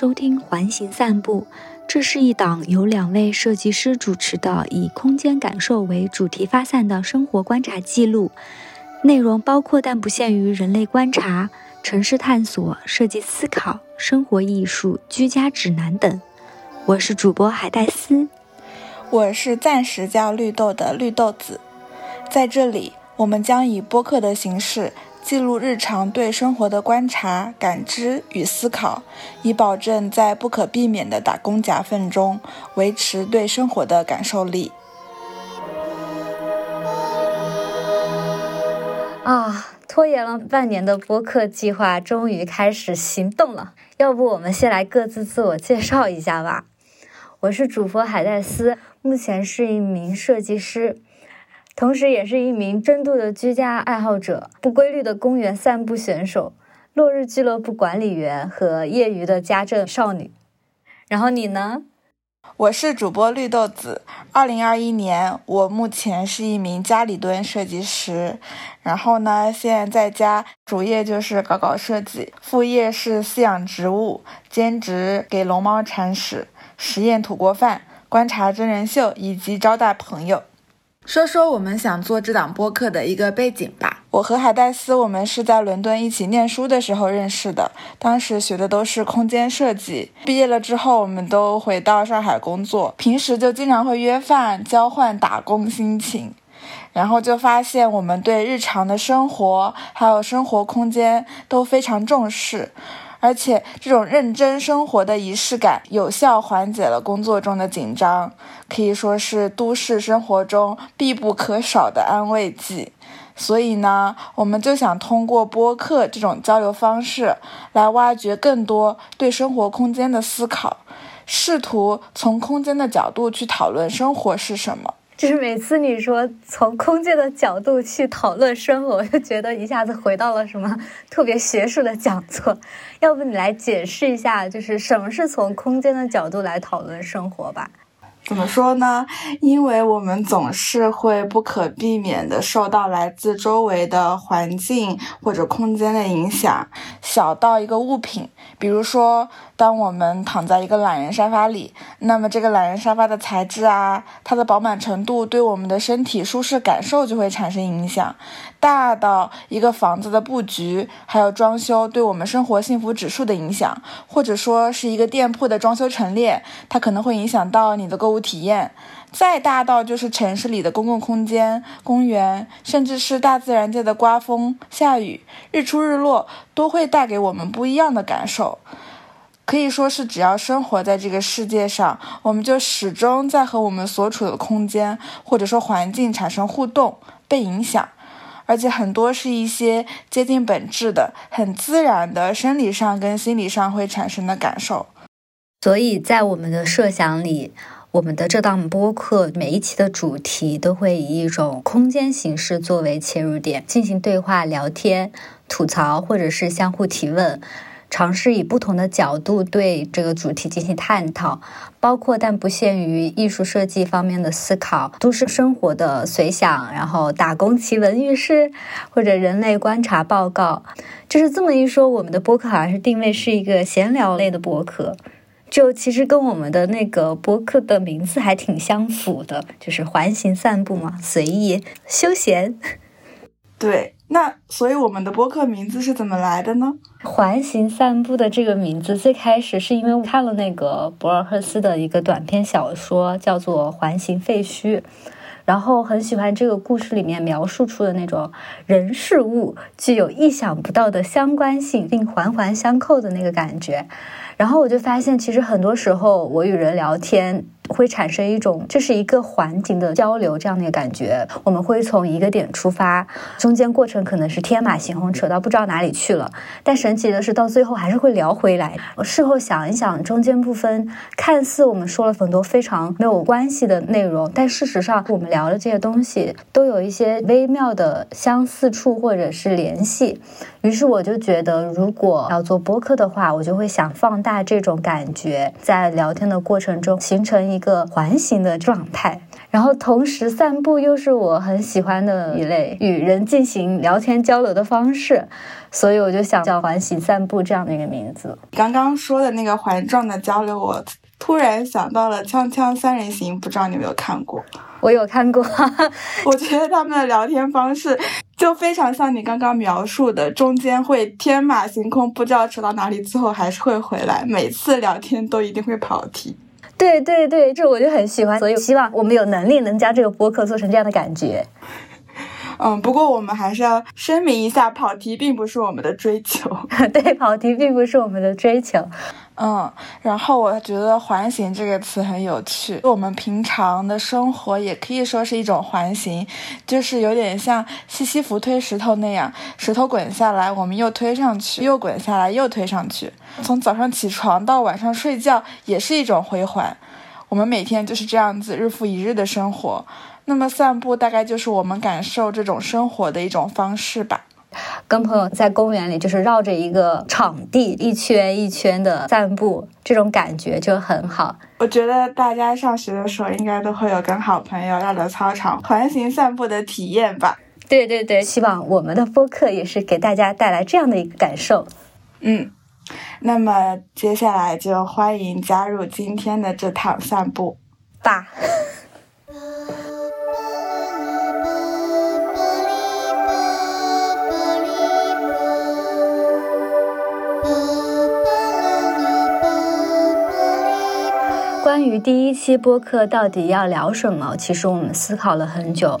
收听《环形散步》，这是一档由两位设计师主持的，以空间感受为主题发散的生活观察记录。内容包括但不限于人类观察、城市探索、设计思考、生活艺术、居家指南等。我是主播海带丝，我是暂时叫绿豆的绿豆子。在这里，我们将以播客的形式。记录日常对生活的观察、感知与思考，以保证在不可避免的打工夹缝中维持对生活的感受力。啊，拖延了半年的播客计划终于开始行动了。要不我们先来各自自我介绍一下吧。我是主播海带丝，目前是一名设计师。同时，也是一名深度的居家爱好者、不规律的公园散步选手、落日俱乐部管理员和业余的家政少女。然后你呢？我是主播绿豆子。二零二一年，我目前是一名家里蹲设计师。然后呢，现在在家主业就是搞搞设计，副业是饲养植物，兼职给龙猫铲屎、实验土锅饭、观察真人秀以及招待朋友。说说我们想做这档播客的一个背景吧。我和海带丝，我们是在伦敦一起念书的时候认识的，当时学的都是空间设计。毕业了之后，我们都回到上海工作，平时就经常会约饭，交换打工心情。然后就发现我们对日常的生活还有生活空间都非常重视。而且，这种认真生活的仪式感，有效缓解了工作中的紧张，可以说是都市生活中必不可少的安慰剂。所以呢，我们就想通过播客这种交流方式，来挖掘更多对生活空间的思考，试图从空间的角度去讨论生活是什么。就是每次你说从空间的角度去讨论生活，我就觉得一下子回到了什么特别学术的讲座。要不你来解释一下，就是什么是从空间的角度来讨论生活吧？怎么说呢？因为我们总是会不可避免的受到来自周围的环境或者空间的影响，小到一个物品，比如说，当我们躺在一个懒人沙发里，那么这个懒人沙发的材质啊，它的饱满程度对我们的身体舒适感受就会产生影响；大到一个房子的布局还有装修对我们生活幸福指数的影响，或者说是一个店铺的装修陈列，它可能会影响到你的购物。体验再大到就是城市里的公共空间、公园，甚至是大自然界的刮风、下雨、日出日落，都会带给我们不一样的感受。可以说是，只要生活在这个世界上，我们就始终在和我们所处的空间或者说环境产生互动、被影响，而且很多是一些接近本质的、很自然的生理上跟心理上会产生的感受。所以在我们的设想里。我们的这档播客每一期的主题都会以一种空间形式作为切入点，进行对话、聊天、吐槽，或者是相互提问，尝试以不同的角度对这个主题进行探讨，包括但不限于艺术设计方面的思考、都市生活的随想，然后打工奇闻轶事，或者人类观察报告。就是这么一说，我们的播客好像是定位是一个闲聊类的播客。就其实跟我们的那个播客的名字还挺相符的，就是环形散步嘛，随意休闲。对，那所以我们的播客名字是怎么来的呢？环形散步的这个名字最开始是因为我看了那个博尔赫斯的一个短篇小说，叫做《环形废墟》。然后很喜欢这个故事里面描述出的那种人事物具有意想不到的相关性，并环环相扣的那个感觉。然后我就发现，其实很多时候我与人聊天。会产生一种这是一个环境的交流这样的一个感觉。我们会从一个点出发，中间过程可能是天马行空，扯到不知道哪里去了。但神奇的是，到最后还是会聊回来。我事后想一想，中间部分看似我们说了很多非常没有关系的内容，但事实上我们聊的这些东西都有一些微妙的相似处或者是联系。于是我就觉得，如果要做播客的话，我就会想放大。大这种感觉，在聊天的过程中形成一个环形的状态。然后同时散步又是我很喜欢的一类与人进行聊天交流的方式，所以我就想叫环形散步这样的一个名字。刚刚说的那个环状的交流，我突然想到了《锵锵三人行》，不知道你有没有看过？我有看过，我觉得他们的聊天方式就非常像你刚刚描述的，中间会天马行空，不知道扯到哪里，最后还是会回来。每次聊天都一定会跑题。对对对，这我就很喜欢，所以希望我们有能力能将这个播客做成这样的感觉。嗯，不过我们还是要声明一下，跑题并不是我们的追求。对，跑题并不是我们的追求。嗯，然后我觉得“环形”这个词很有趣。我们平常的生活也可以说是一种环形，就是有点像西西弗推石头那样，石头滚下来，我们又推上去，又滚下来，又推上去。从早上起床到晚上睡觉，也是一种回环。我们每天就是这样子，日复一日的生活。那么散步大概就是我们感受这种生活的一种方式吧。跟朋友在公园里，就是绕着一个场地一圈一圈的散步，这种感觉就很好。我觉得大家上学的时候应该都会有跟好朋友绕着操场环形散步的体验吧？对对对，希望我们的播客也是给大家带来这样的一个感受。嗯，那么接下来就欢迎加入今天的这趟散步吧。关于第一期播客到底要聊什么，其实我们思考了很久。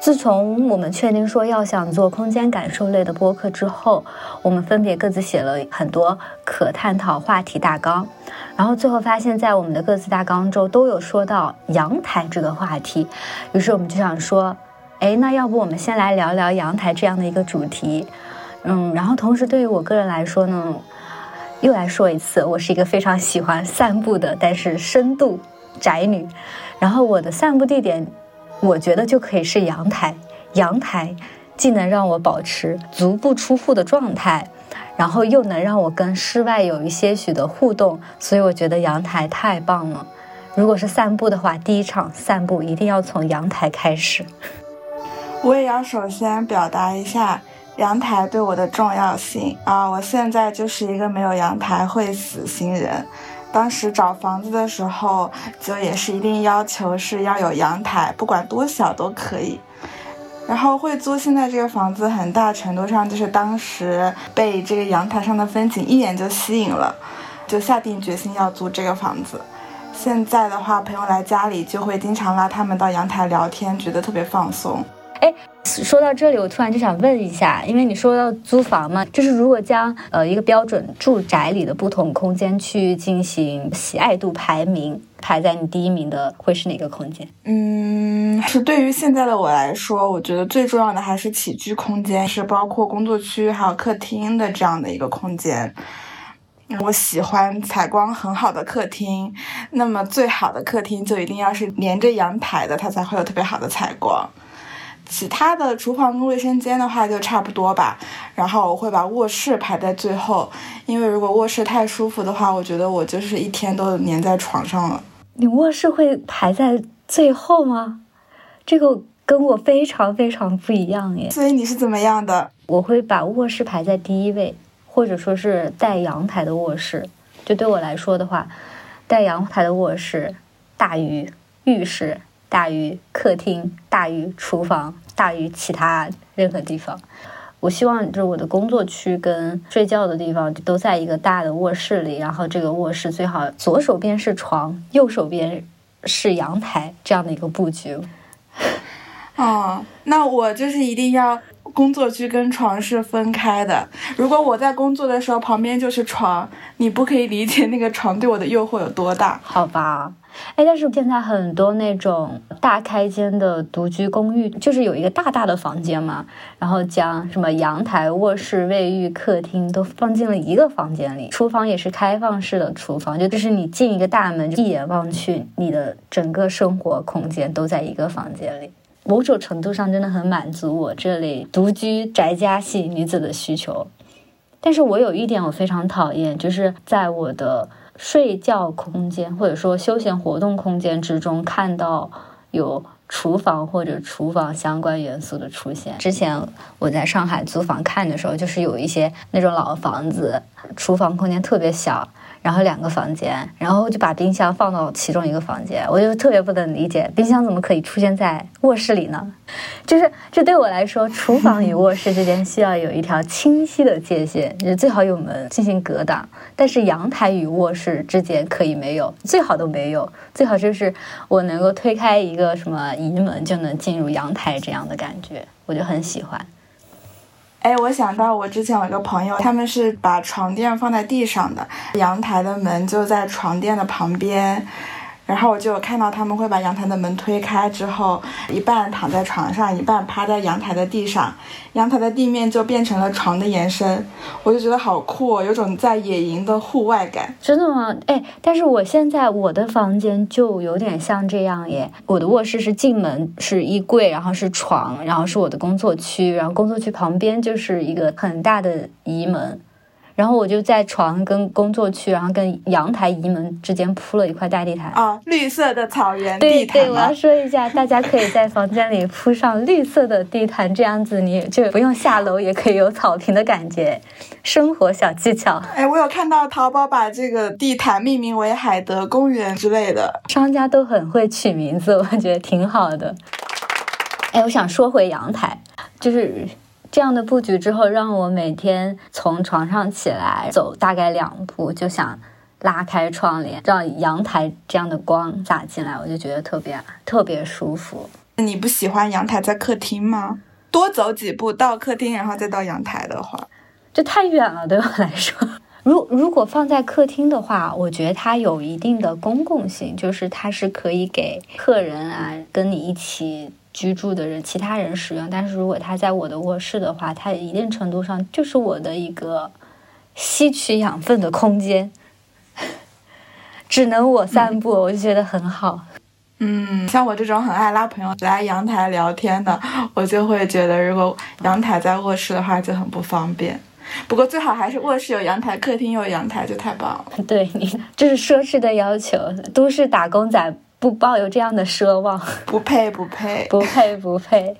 自从我们确定说要想做空间感受类的播客之后，我们分别各自写了很多可探讨话题大纲，然后最后发现，在我们的各自大纲中都有说到阳台这个话题。于是我们就想说，哎，那要不我们先来聊聊阳台这样的一个主题。嗯，然后同时对于我个人来说呢。又来说一次，我是一个非常喜欢散步的，但是深度宅女。然后我的散步地点，我觉得就可以是阳台。阳台既能让我保持足不出户的状态，然后又能让我跟室外有一些许的互动，所以我觉得阳台太棒了。如果是散步的话，第一场散步一定要从阳台开始。我也要首先表达一下。阳台对我的重要性啊！我现在就是一个没有阳台会死新人。当时找房子的时候，就也是一定要求是要有阳台，不管多小都可以。然后会租现在这个房子，很大程度上就是当时被这个阳台上的风景一眼就吸引了，就下定决心要租这个房子。现在的话，朋友来家里就会经常拉他们到阳台聊天，觉得特别放松。哎。说到这里，我突然就想问一下，因为你说到租房嘛，就是如果将呃一个标准住宅里的不同空间去进行喜爱度排名，排在你第一名的会是哪个空间？嗯，是对于现在的我来说，我觉得最重要的还是起居空间，是包括工作区还有客厅的这样的一个空间。我喜欢采光很好的客厅，那么最好的客厅就一定要是连着阳台的，它才会有特别好的采光。其他的厨房跟卫生间的话就差不多吧，然后我会把卧室排在最后，因为如果卧室太舒服的话，我觉得我就是一天都粘在床上了。你卧室会排在最后吗？这个跟我非常非常不一样耶。所以你是怎么样的？我会把卧室排在第一位，或者说是带阳台的卧室。就对我来说的话，带阳台的卧室大于浴室。大于客厅，大于厨房，大于其他任何地方。我希望就是我的工作区跟睡觉的地方都在一个大的卧室里，然后这个卧室最好左手边是床，右手边是阳台这样的一个布局。哦，那我就是一定要工作区跟床是分开的。如果我在工作的时候旁边就是床，你不可以理解那个床对我的诱惑有多大？好吧。哎，但是现在很多那种大开间的独居公寓，就是有一个大大的房间嘛，然后将什么阳台、卧室、卫浴、客厅都放进了一个房间里，厨房也是开放式的厨房，就就是你进一个大门，一眼望去，你的整个生活空间都在一个房间里，某种程度上真的很满足我这类独居宅家系女子的需求。但是我有一点我非常讨厌，就是在我的睡觉空间或者说休闲活动空间之中看到有厨房或者厨房相关元素的出现。之前我在上海租房看的时候，就是有一些那种老房子，厨房空间特别小。然后两个房间，然后就把冰箱放到其中一个房间，我就特别不能理解，冰箱怎么可以出现在卧室里呢？就是这对我来说，厨房与卧室之间需要有一条清晰的界限，就最好有门进行隔挡。但是阳台与卧室之间可以没有，最好都没有，最好就是我能够推开一个什么移门就能进入阳台这样的感觉，我就很喜欢。哎，我想到我之前有一个朋友，他们是把床垫放在地上的，阳台的门就在床垫的旁边。然后我就看到他们会把阳台的门推开之后，一半躺在床上，一半趴在阳台的地上，阳台的地面就变成了床的延伸，我就觉得好酷，哦，有种在野营的户外感。真的吗？哎，但是我现在我的房间就有点像这样耶，我的卧室是进门是衣柜，然后是床，然后是我的工作区，然后工作区旁边就是一个很大的移门。然后我就在床跟工作区，然后跟阳台移门之间铺了一块大地毯啊，绿色的草原地毯。对对，我要说一下，大家可以在房间里铺上绿色的地毯，这样子你就不用下楼，也可以有草坪的感觉。生活小技巧。哎，我有看到淘宝把这个地毯命名为海德公园之类的，商家都很会取名字，我觉得挺好的。哎，我想说回阳台，就是。这样的布局之后，让我每天从床上起来走大概两步，就想拉开窗帘，让阳台这样的光洒进来，我就觉得特别特别舒服。你不喜欢阳台在客厅吗？多走几步到客厅，然后再到阳台的话，这太远了，对我来说。如如果放在客厅的话，我觉得它有一定的公共性，就是它是可以给客人啊跟你一起。居住的人，其他人使用。但是如果他在我的卧室的话，它一定程度上就是我的一个吸取养分的空间，只能我散步，我就觉得很好。嗯，像我这种很爱拉朋友来阳台聊天的，我就会觉得，如果阳台在卧室的话就很不方便。不过最好还是卧室有阳台，客厅有阳台就太棒了。对你，这是奢侈的要求，都市打工仔。不抱有这样的奢望，不配不配不配不配。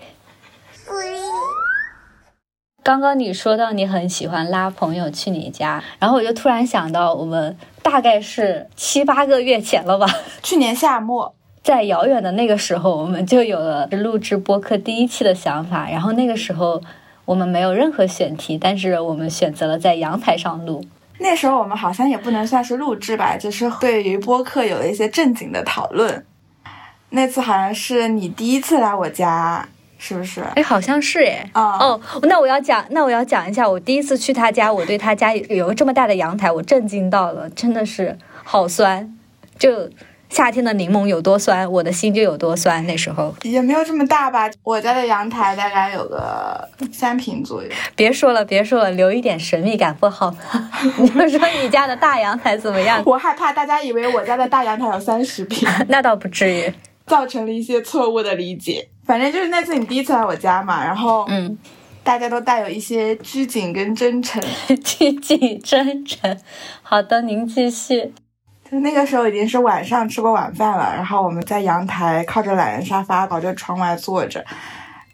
刚刚你说到你很喜欢拉朋友去你家，然后我就突然想到，我们大概是七八个月前了吧？去年夏末，在遥远的那个时候，我们就有了录制播客第一期的想法。然后那个时候我们没有任何选题，但是我们选择了在阳台上录。那时候我们好像也不能算是录制吧，就是对于播客有了一些正经的讨论。那次好像是你第一次来我家，是不是？哎，好像是哎。哦，那我要讲，那我要讲一下，我第一次去他家，我对他家有个这么大的阳台，我震惊到了，真的是好酸，就。夏天的柠檬有多酸，我的心就有多酸。那时候也没有这么大吧，我家的阳台大概有个三平左右。别说了，别说了，留一点神秘感不好吗？你就说你家的大阳台怎么样？我害怕大家以为我家的大阳台有三十平，那倒不至于，造成了一些错误的理解。反正就是那次你第一次来我家嘛，然后嗯，大家都带有一些拘谨跟真诚，拘谨真诚。好的，您继续。那个时候已经是晚上吃过晚饭了，然后我们在阳台靠着懒人沙发，靠着窗外坐着，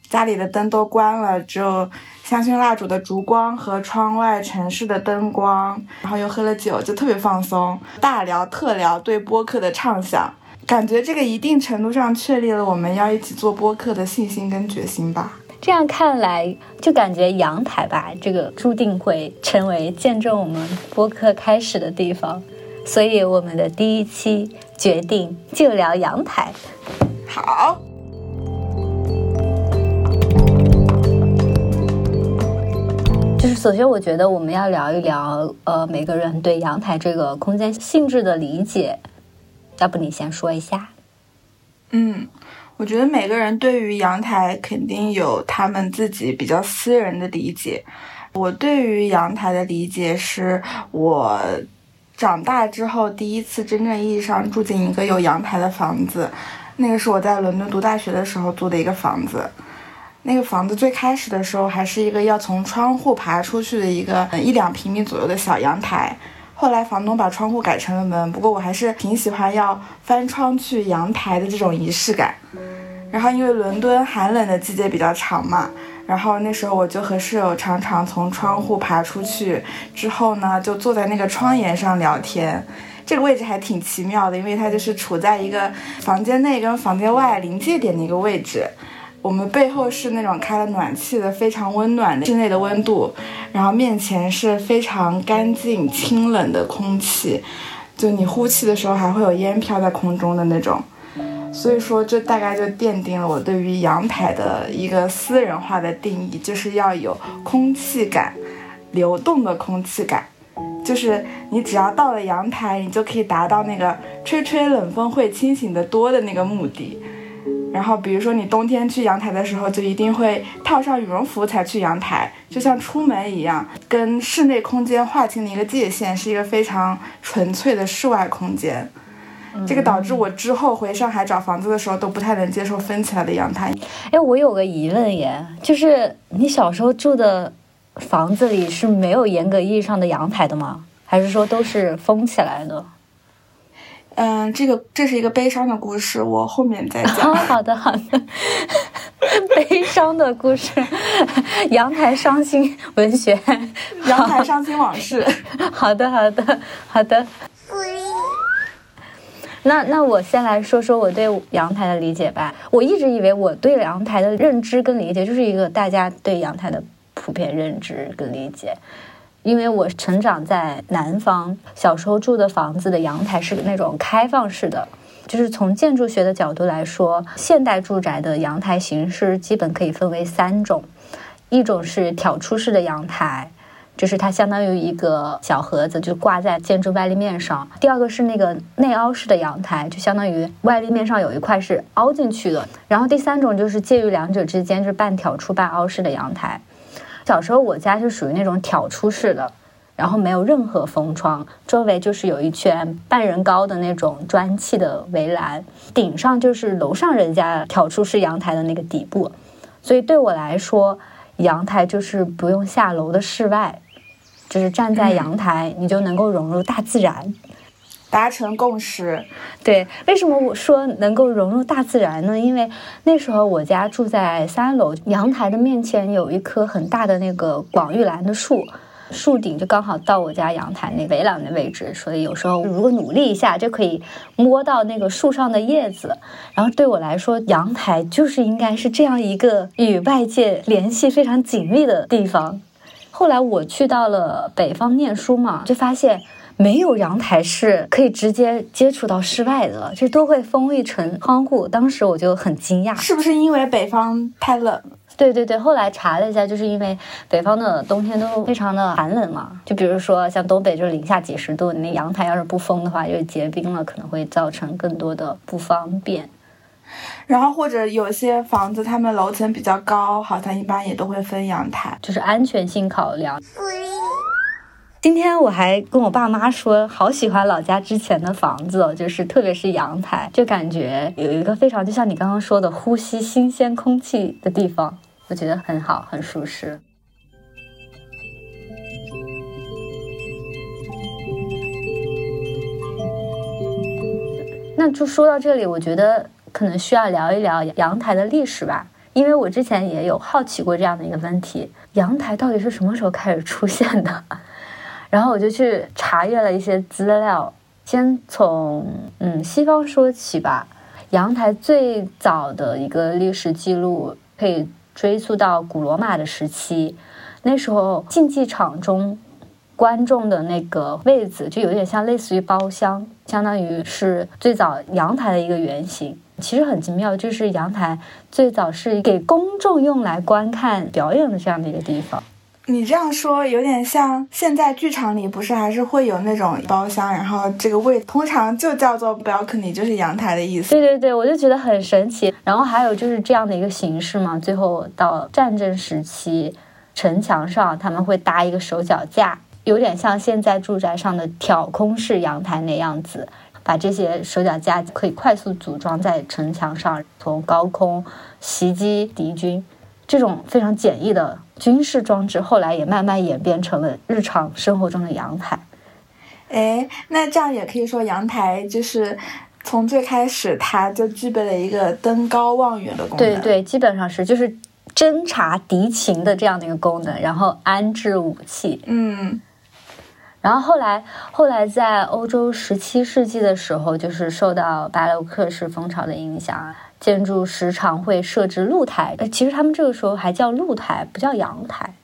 家里的灯都关了，只有香薰蜡烛的烛光和窗外城市的灯光，然后又喝了酒，就特别放松，大聊特聊对播客的畅想，感觉这个一定程度上确立了我们要一起做播客的信心跟决心吧。这样看来，就感觉阳台吧，这个注定会成为见证我们播客开始的地方。所以，我们的第一期决定就聊阳台。好，就是首先，我觉得我们要聊一聊，呃，每个人对阳台这个空间性质的理解。要不你先说一下？嗯，我觉得每个人对于阳台肯定有他们自己比较私人的理解。我对于阳台的理解是我。长大之后，第一次真正意义上住进一个有阳台的房子，那个是我在伦敦读大学的时候租的一个房子。那个房子最开始的时候还是一个要从窗户爬出去的一个一两平米左右的小阳台，后来房东把窗户改成了门。不过我还是挺喜欢要翻窗去阳台的这种仪式感。然后因为伦敦寒冷的季节比较长嘛，然后那时候我就和室友常常从窗户爬出去，之后呢就坐在那个窗沿上聊天。这个位置还挺奇妙的，因为它就是处在一个房间内跟房间外临界点的一个位置。我们背后是那种开了暖气的非常温暖的室内的温度，然后面前是非常干净清冷的空气，就你呼气的时候还会有烟飘在空中的那种。所以说，这大概就奠定了我对于阳台的一个私人化的定义，就是要有空气感，流动的空气感。就是你只要到了阳台，你就可以达到那个吹吹冷风会清醒的多的那个目的。然后，比如说你冬天去阳台的时候，就一定会套上羽绒服才去阳台，就像出门一样，跟室内空间划清了一个界限，是一个非常纯粹的室外空间。这个导致我之后回上海找房子的时候都不太能接受分起来的阳台。哎，我有个疑问耶，就是你小时候住的。房子里是没有严格意义上的阳台的吗？还是说都是封起来的？嗯，这个这是一个悲伤的故事，我后面再讲。好的，好的。悲伤的故事，阳台伤心文学，阳台伤心往事。好的，好的，好的。那那我先来说说我对阳台的理解吧。我一直以为我对阳台的认知跟理解就是一个大家对阳台的。普遍认知跟理解，因为我成长在南方，小时候住的房子的阳台是那种开放式的。就是从建筑学的角度来说，现代住宅的阳台形式基本可以分为三种：一种是挑出式的阳台，就是它相当于一个小盒子，就挂在建筑外立面上；第二个是那个内凹式的阳台，就相当于外立面上有一块是凹进去的；然后第三种就是介于两者之间，就是半挑出半凹式的阳台。小时候我家是属于那种挑出式的，然后没有任何封窗，周围就是有一圈半人高的那种砖砌的围栏，顶上就是楼上人家挑出式阳台的那个底部，所以对我来说，阳台就是不用下楼的室外，就是站在阳台你就能够融入大自然。达成共识，对，为什么我说能够融入大自然呢？因为那时候我家住在三楼，阳台的面前有一棵很大的那个广玉兰的树，树顶就刚好到我家阳台那围栏的位置，所以有时候如果努力一下就可以摸到那个树上的叶子。然后对我来说，阳台就是应该是这样一个与外界联系非常紧密的地方。后来我去到了北方念书嘛，就发现。没有阳台是可以直接接触到室外的，就都会封一层窗户。当时我就很惊讶，是不是因为北方太冷？对对对，后来查了一下，就是因为北方的冬天都非常的寒冷嘛。就比如说像东北，就是零下几十度，你那阳台要是不封的话，就结冰了，可能会造成更多的不方便。然后或者有些房子，他们楼层比较高，好像一般也都会分阳台，就是安全性考量。今天我还跟我爸妈说，好喜欢老家之前的房子，哦就是特别是阳台，就感觉有一个非常就像你刚刚说的呼吸新鲜空气的地方，我觉得很好，很舒适。那就说到这里，我觉得可能需要聊一聊阳台的历史吧，因为我之前也有好奇过这样的一个问题：阳台到底是什么时候开始出现的？然后我就去查阅了一些资料，先从嗯西方说起吧。阳台最早的一个历史记录可以追溯到古罗马的时期，那时候竞技场中观众的那个位子就有点像类似于包厢，相当于是最早阳台的一个原型。其实很奇妙，就是阳台最早是给公众用来观看表演的这样的一个地方。你这样说有点像现在剧场里不是还是会有那种包厢，然后这个位通常就叫做 balcony，就是阳台的意思。对对对，我就觉得很神奇。然后还有就是这样的一个形式嘛，最后到战争时期，城墙上他们会搭一个手脚架，有点像现在住宅上的挑空式阳台那样子，把这些手脚架可以快速组装在城墙上，从高空袭击敌军。这种非常简易的军事装置，后来也慢慢演变成了日常生活中的阳台。哎，那这样也可以说，阳台就是从最开始它就具备了一个登高望远的功能。对对，基本上是就是侦察敌情的这样的一个功能，然后安置武器。嗯，然后后来后来在欧洲十七世纪的时候，就是受到巴洛克式风潮的影响，建筑时常会设置露台。其实他们这个时候还叫露台，不叫阳台。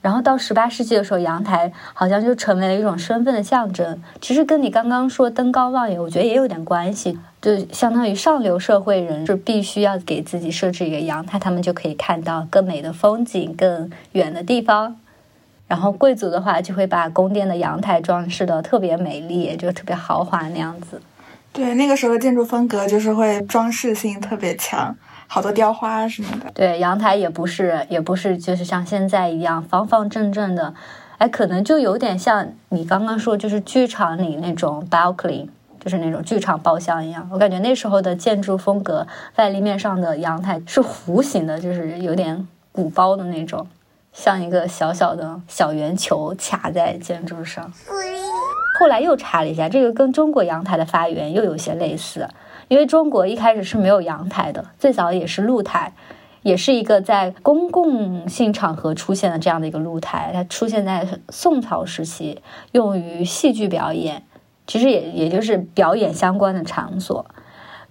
然后到十八世纪的时候，阳台好像就成为了一种身份的象征。其实跟你刚刚说登高望远，我觉得也有点关系。就相当于上流社会人是必须要给自己设置一个阳台，他们就可以看到更美的风景、更远的地方。然后贵族的话就会把宫殿的阳台装饰的特别美丽，就特别豪华那样子。对，那个时候的建筑风格就是会装饰性特别强。好多雕花什么的，对，阳台也不是，也不是，就是像现在一样方方正正的，哎，可能就有点像你刚刚说，就是剧场里那种 balcony，就是那种剧场包厢一样。我感觉那时候的建筑风格，外立面上的阳台是弧形的，就是有点鼓包的那种，像一个小小的小圆球卡在建筑上。后来又查了一下，这个跟中国阳台的发源又有些类似。因为中国一开始是没有阳台的，最早也是露台，也是一个在公共性场合出现的这样的一个露台。它出现在宋朝时期，用于戏剧表演，其实也也就是表演相关的场所。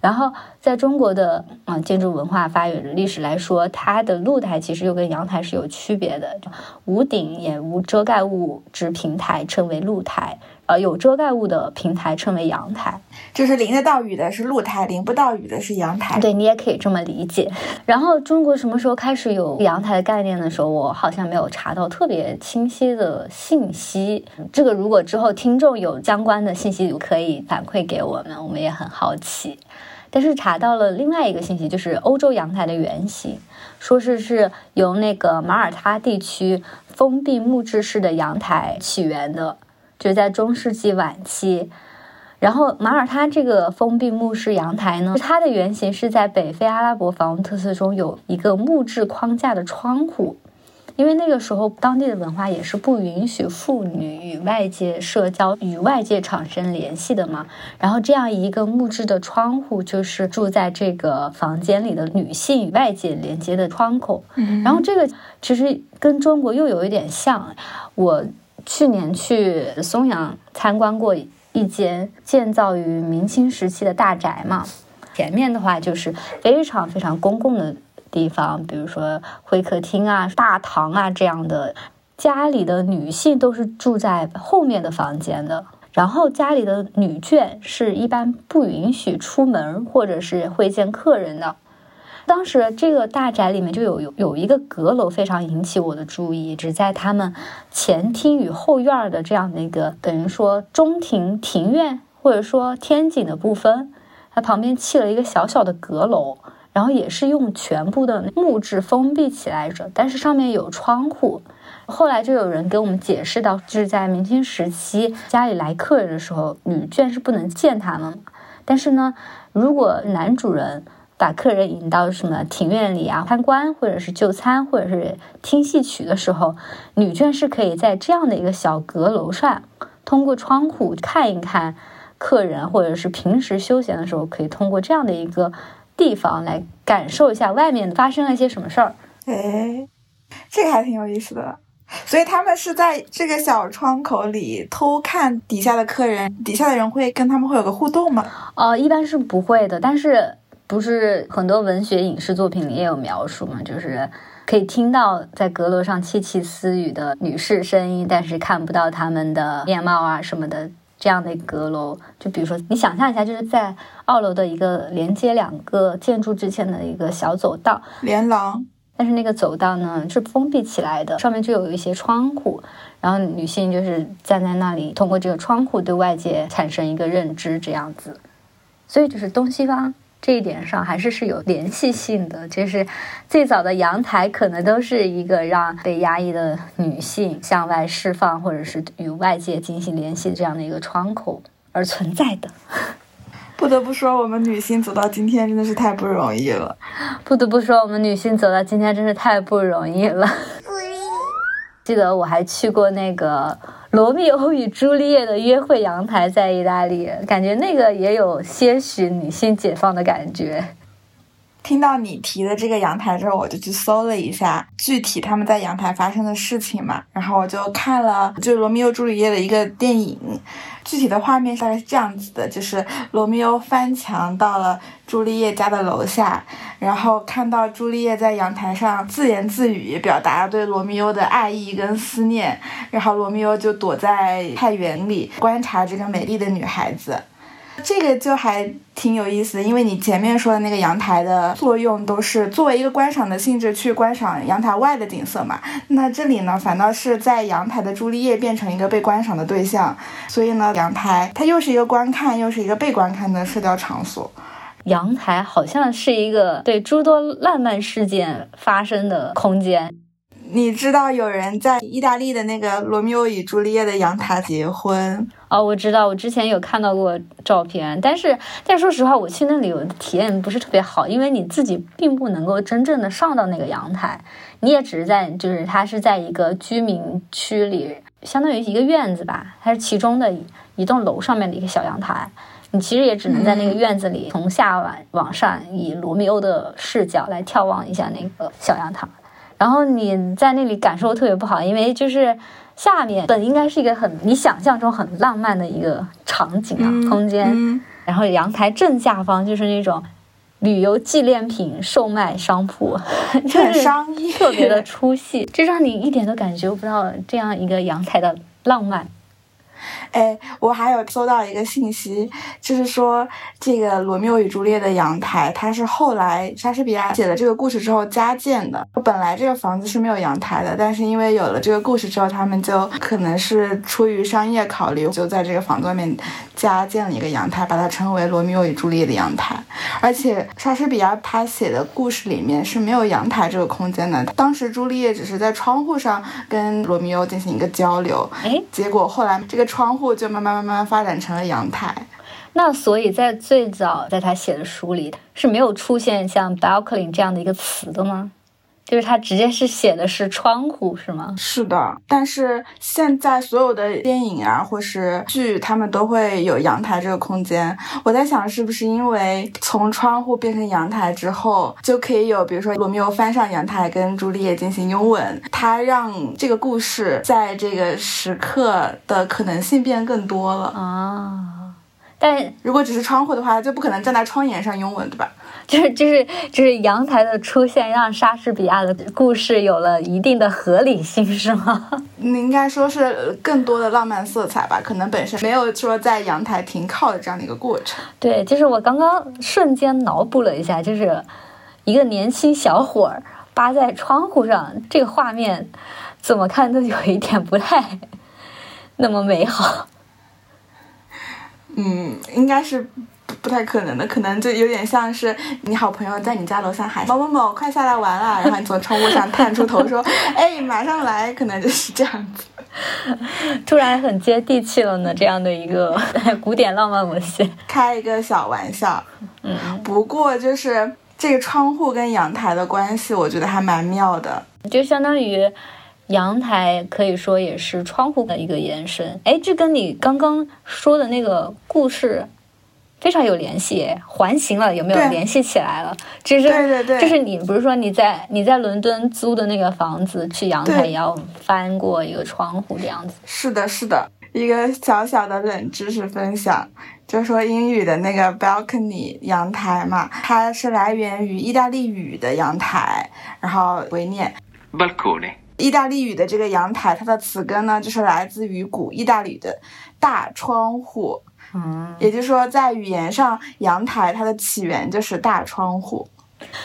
然后，在中国的啊建筑文化发源历史来说，它的露台其实又跟阳台是有区别的，无顶也无遮盖物之平台称为露台。呃，有遮盖物的平台称为阳台，就是淋得到雨的是露台，淋不到雨的是阳台。对你也可以这么理解。然后中国什么时候开始有阳台的概念的时候，我好像没有查到特别清晰的信息。这个如果之后听众有相关的信息，可以反馈给我们，我们也很好奇。但是查到了另外一个信息，就是欧洲阳台的原型，说是是由那个马耳他地区封闭木质式的阳台起源的。就在中世纪晚期，然后马耳他这个封闭木式阳台呢，它的原型是在北非阿拉伯房屋特色中有一个木质框架的窗户，因为那个时候当地的文化也是不允许妇女与外界社交、与外界产生联系的嘛。然后这样一个木质的窗户，就是住在这个房间里的女性与外界连接的窗口。然后这个其实跟中国又有一点像，我。去年去松阳参观过一间建造于明清时期的大宅嘛，前面的话就是非常非常公共的地方，比如说会客厅啊、大堂啊这样的。家里的女性都是住在后面的房间的，然后家里的女眷是一般不允许出门或者是会见客人的。当时这个大宅里面就有有有一个阁楼非常引起我的注意，只在他们前厅与后院的这样的一个等于说中庭庭院或者说天井的部分，它旁边砌了一个小小的阁楼，然后也是用全部的木质封闭起来着，但是上面有窗户。后来就有人给我们解释到，就是在明清时期家里来客人的时候，女眷是不能见他们，但是呢，如果男主人。把客人引到什么庭院里啊参观，或者是就餐，或者是听戏曲的时候，女眷是可以在这样的一个小阁楼上，通过窗户看一看客人，或者是平时休闲的时候，可以通过这样的一个地方来感受一下外面发生了一些什么事儿。哎，这个还挺有意思的。所以他们是在这个小窗口里偷看底下的客人，底下的人会跟他们会有个互动吗？哦，一般是不会的，但是。不是很多文学影视作品里也有描述吗？就是可以听到在阁楼上窃窃私语的女士声音，但是看不到她们的面貌啊什么的。这样的阁楼，就比如说，你想象一下，就是在二楼的一个连接两个建筑之间的一个小走道，连廊。但是那个走道呢是封闭起来的，上面就有一些窗户，然后女性就是站在那里，通过这个窗户对外界产生一个认知，这样子。所以就是东西方。这一点上还是是有联系性的，就是最早的阳台可能都是一个让被压抑的女性向外释放，或者是与外界进行联系这样的一个窗口而存在的。不得不说，我们女性走到今天真的是太不容易了。不得不说，我们女性走到今天真是太不容易了。记得我还去过那个《罗密欧与朱丽叶》的约会阳台，在意大利，感觉那个也有些许女性解放的感觉。听到你提的这个阳台之后，我就去搜了一下具体他们在阳台发生的事情嘛，然后我就看了就罗密欧朱丽叶的一个电影。具体的画面大概是这样子的，就是罗密欧翻墙到了朱丽叶家的楼下，然后看到朱丽叶在阳台上自言自语，表达对罗密欧的爱意跟思念，然后罗密欧就躲在菜园里观察这个美丽的女孩子。这个就还挺有意思的，因为你前面说的那个阳台的作用都是作为一个观赏的性质去观赏阳台外的景色嘛，那这里呢反倒是在阳台的朱丽叶变成一个被观赏的对象，所以呢阳台它又是一个观看又是一个被观看的社交场所。阳台好像是一个对诸多浪漫事件发生的空间。你知道有人在意大利的那个罗密欧与朱丽叶的阳台结婚？哦，我知道，我之前有看到过照片，但是，但说实话，我去那里我体验不是特别好，因为你自己并不能够真正的上到那个阳台，你也只是在，就是它是在一个居民区里，相当于一个院子吧，它是其中的一栋楼上面的一个小阳台，你其实也只能在那个院子里从下往往上，以罗密欧的视角来眺望一下那个小阳台。然后你在那里感受特别不好，因为就是下面本应该是一个很你想象中很浪漫的一个场景啊空间，然后阳台正下方就是那种旅游纪念品售卖商铺，就是商业特别的出戏，就让你一点都感觉不到这样一个阳台的浪漫。哎，我还有收到一个信息，就是说这个《罗密欧与朱丽叶》的阳台，它是后来莎士比亚写了这个故事之后加建的。本来这个房子是没有阳台的，但是因为有了这个故事之后，他们就可能是出于商业考虑，就在这个房子外面加建了一个阳台，把它称为《罗密欧与朱丽叶》的阳台。而且莎士比亚他写的故事里面是没有阳台这个空间的。当时朱丽叶只是在窗户上跟罗密欧进行一个交流，哎，结果后来这个窗户就慢慢慢慢发展成了阳台。那所以在最早在他写的书里是没有出现像 balcony 这样的一个词的吗？就是它直接是写的是窗户是吗？是的，但是现在所有的电影啊或是剧，他们都会有阳台这个空间。我在想，是不是因为从窗户变成阳台之后，就可以有比如说罗密欧翻上阳台跟朱丽叶进行拥吻，它让这个故事在这个时刻的可能性变更多了啊。但如果只是窗户的话，就不可能站在窗沿上拥吻，对吧？就是就是就是阳台的出现，让莎士比亚的故事有了一定的合理性，是吗？你应该说是更多的浪漫色彩吧？可能本身没有说在阳台停靠的这样的一个过程。对，就是我刚刚瞬间脑补了一下，就是一个年轻小伙儿扒在窗户上，这个画面怎么看都有一点不太 那么美好。嗯，应该是。不太可能的，可能就有点像是你好朋友在你家楼下喊某某某快下来玩了，然后你从窗户上探出头说，哎，马上来，可能就是这样子，突然很接地气了呢，这样的一个古典浪漫文学，开一个小玩笑，嗯，不过就是这个窗户跟阳台的关系，我觉得还蛮妙的，就相当于阳台可以说也是窗户的一个延伸，哎，这跟你刚刚说的那个故事。非常有联系，环形了有没有联系起来了？就是，对对对，就是你不是说你在你在伦敦租的那个房子，去阳台也要翻过一个窗户这样子。是的，是的，一个小小的冷知识分享，就说英语的那个 balcony 阳台嘛，它是来源于意大利语的阳台，然后为念 balcony。意大利语的这个阳台，它的词根呢，就是来自于古意大利的大窗户。嗯，也就是说，在语言上，阳台它的起源就是大窗户，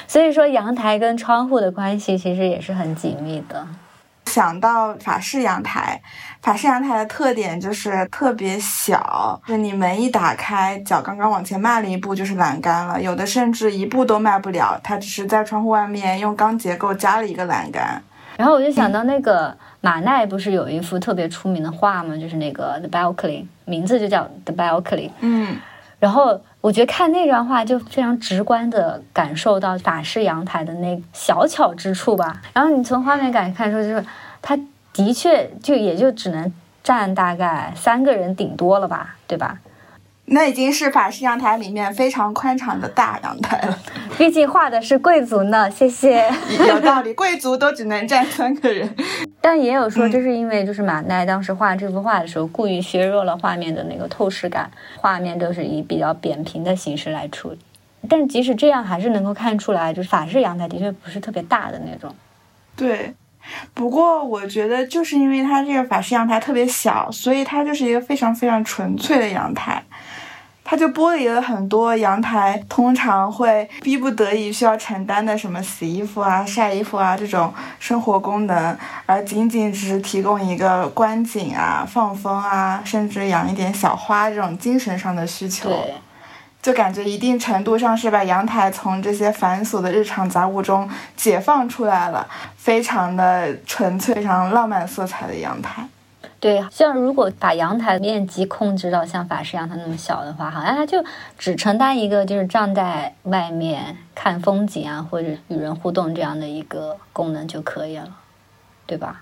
所以说阳台跟窗户的关系其实也是很紧密的。想到法式阳台，法式阳台的特点就是特别小，就你门一打开，脚刚刚往前迈了一步就是栏杆了，有的甚至一步都迈不了，它只是在窗户外面用钢结构加了一个栏杆。然后我就想到那个马奈不是有一幅特别出名的画吗？就是那个 The Balcony，名字就叫 The Balcony。嗯，然后我觉得看那张画就非常直观的感受到法式阳台的那小巧之处吧。然后你从画面感看出，就是它的确就也就只能站大概三个人顶多了吧，对吧？那已经是法式阳台里面非常宽敞的大阳台了。毕竟画的是贵族呢，谢谢。有道理，贵族都只能站三个人。但也有说，这是因为就是马奈当时画这幅画的时候，故意削弱了画面的那个透视感，画面都是以比较扁平的形式来处理。但即使这样，还是能够看出来，就是法式阳台的确不是特别大的那种。对，不过我觉得就是因为它这个法式阳台特别小，所以它就是一个非常非常纯粹的阳台。它就剥离了很多阳台通常会逼不得已需要承担的什么洗衣服啊、晒衣服啊这种生活功能，而仅仅只是提供一个观景啊、放风啊，甚至养一点小花这种精神上的需求。就感觉一定程度上是把阳台从这些繁琐的日常杂物中解放出来了，非常的纯粹、非常浪漫色彩的阳台。对，像如果把阳台面积控制到像法式阳台那么小的话，好像它就只承担一个就是站在外面看风景啊，或者与人互动这样的一个功能就可以了，对吧？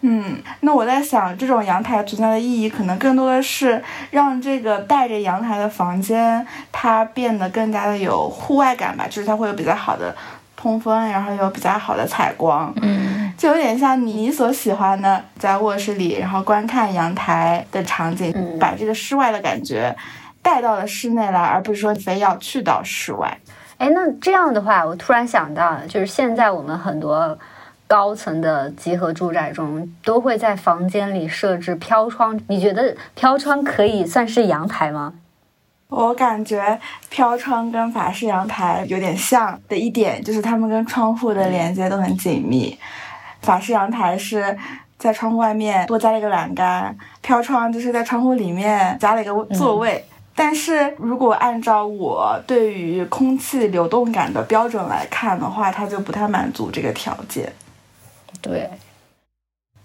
嗯，那我在想，这种阳台存在的意义，可能更多的是让这个带着阳台的房间，它变得更加的有户外感吧，就是它会有比较好的通风，然后有比较好的采光。嗯。就有点像你所喜欢的，在卧室里，然后观看阳台的场景，把这个室外的感觉带到了室内来，而不是说非要去到室外。哎，那这样的话，我突然想到，就是现在我们很多高层的集合住宅中，都会在房间里设置飘窗。你觉得飘窗可以算是阳台吗？我感觉飘窗跟法式阳台有点像的一点，就是它们跟窗户的连接都很紧密。法式阳台是在窗户外面多加了一个栏杆，飘窗就是在窗户里面加了一个座位。但是如果按照我对于空气流动感的标准来看的话，它就不太满足这个条件。对。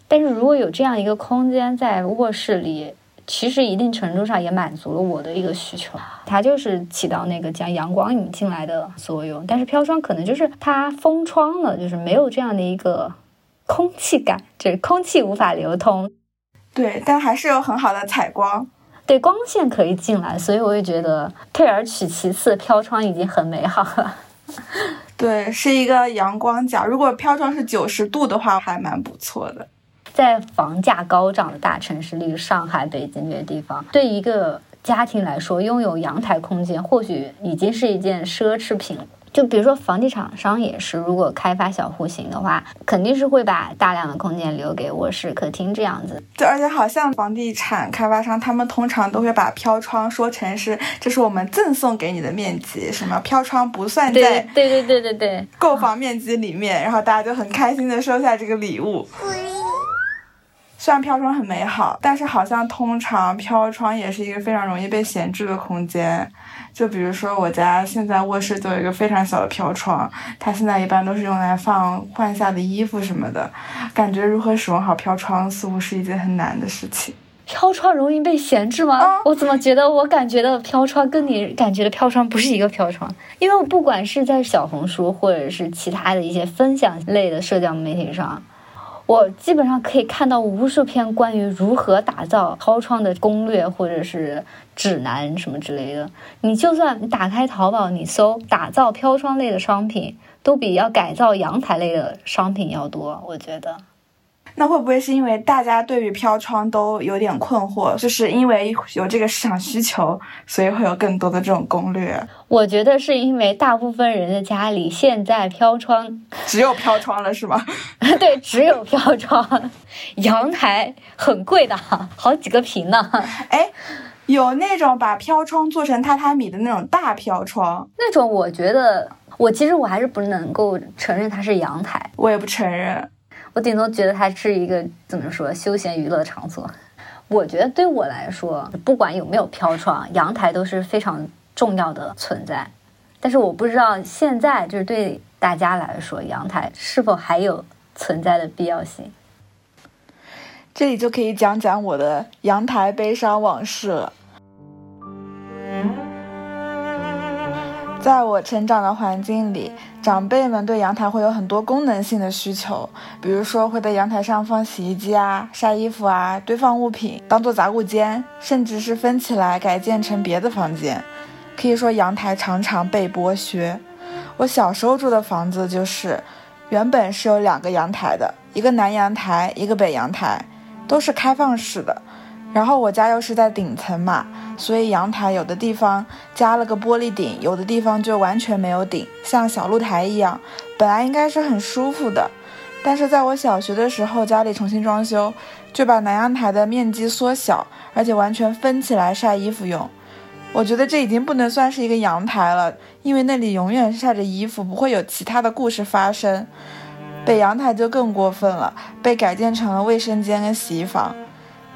但是如果有这样一个空间在卧室里，其实一定程度上也满足了我的一个需求，它就是起到那个将阳光引进来的作用。但是飘窗可能就是它封窗了，就是没有这样的一个。空气感就是空气无法流通，对，但还是有很好的采光，对，光线可以进来，所以我也觉得退而取其次，飘窗已经很美好了。对，是一个阳光角，如果飘窗是九十度的话，还蛮不错的。在房价高涨的大城市，例如上海、北京这些地方，对一个家庭来说，拥有阳台空间或许已经是一件奢侈品。就比如说，房地产商也是，如果开发小户型的话，肯定是会把大量的空间留给卧室、客厅这样子。对，而且好像房地产开发商他们通常都会把飘窗说成是，这是我们赠送给你的面积，什么飘窗不算在对对对对对购房面积里面，然后大家就很开心的收下这个礼物。虽然飘窗很美好，但是好像通常飘窗也是一个非常容易被闲置的空间。就比如说我家现在卧室就有一个非常小的飘窗，它现在一般都是用来放换下的衣服什么的。感觉如何使用好飘窗似乎是一件很难的事情。飘窗容易被闲置吗？我怎么觉得我感觉的飘窗跟你感觉的飘窗不是一个飘窗？因为我不管是在小红书或者是其他的一些分享类的社交媒体上。我基本上可以看到无数篇关于如何打造飘窗的攻略或者是指南什么之类的。你就算打开淘宝，你搜打造飘窗类的商品，都比要改造阳台类的商品要多。我觉得。那会不会是因为大家对于飘窗都有点困惑，就是因为有这个市场需求，所以会有更多的这种攻略？我觉得是因为大部分人的家里现在飘窗只有飘窗了，是吗？对，只有飘窗，阳台很贵的，好几个平呢。哎，有那种把飘窗做成榻榻米的那种大飘窗，那种我觉得，我其实我还是不能够承认它是阳台，我也不承认。我顶多觉得它是一个怎么说休闲娱乐场所。我觉得对我来说，不管有没有飘窗，阳台都是非常重要的存在。但是我不知道现在就是对大家来说，阳台是否还有存在的必要性。这里就可以讲讲我的阳台悲伤往事了。在我成长的环境里，长辈们对阳台会有很多功能性的需求，比如说会在阳台上放洗衣机啊、晒衣服啊、堆放物品，当做杂物间，甚至是分起来改建成别的房间。可以说，阳台常常被剥削。我小时候住的房子就是，原本是有两个阳台的，一个南阳台，一个北阳台，都是开放式的。然后我家又是在顶层嘛，所以阳台有的地方加了个玻璃顶，有的地方就完全没有顶，像小露台一样。本来应该是很舒服的，但是在我小学的时候，家里重新装修，就把南阳台的面积缩小，而且完全分起来晒衣服用。我觉得这已经不能算是一个阳台了，因为那里永远晒着衣服，不会有其他的故事发生。北阳台就更过分了，被改建成了卫生间跟洗衣房。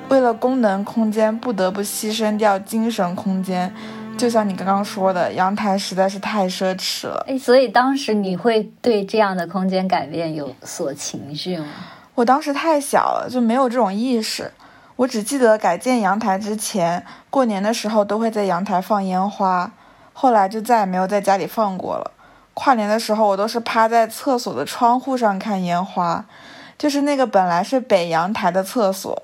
为了功能空间，不得不牺牲掉精神空间，就像你刚刚说的，阳台实在是太奢侈了。哎，所以当时你会对这样的空间改变有所情绪吗？我当时太小了，就没有这种意识。我只记得改建阳台之前，过年的时候都会在阳台放烟花，后来就再也没有在家里放过了。跨年的时候，我都是趴在厕所的窗户上看烟花，就是那个本来是北阳台的厕所。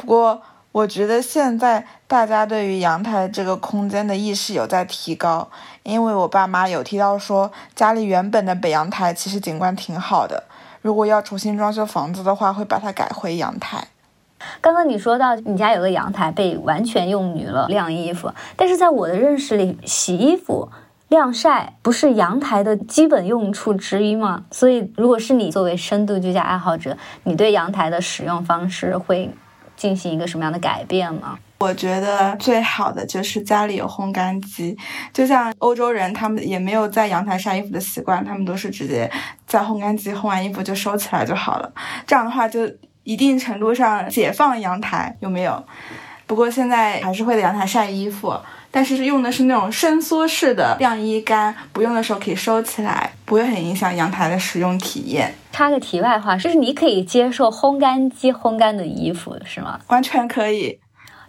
不过，我觉得现在大家对于阳台这个空间的意识有在提高，因为我爸妈有提到说，家里原本的北阳台其实景观挺好的，如果要重新装修房子的话，会把它改回阳台。刚刚你说到你家有个阳台被完全用于了晾衣服，但是在我的认识里，洗衣服、晾晒不是阳台的基本用处之一吗？所以，如果是你作为深度居家爱好者，你对阳台的使用方式会？进行一个什么样的改变呢？我觉得最好的就是家里有烘干机，就像欧洲人，他们也没有在阳台晒衣服的习惯，他们都是直接在烘干机烘完衣服就收起来就好了。这样的话，就一定程度上解放阳台，有没有？不过现在还是会在阳台晒衣服。但是用的是那种伸缩式的晾衣杆，不用的时候可以收起来，不会很影响阳台的使用体验。插个题外话，就是你可以接受烘干机烘干的衣服是吗？完全可以。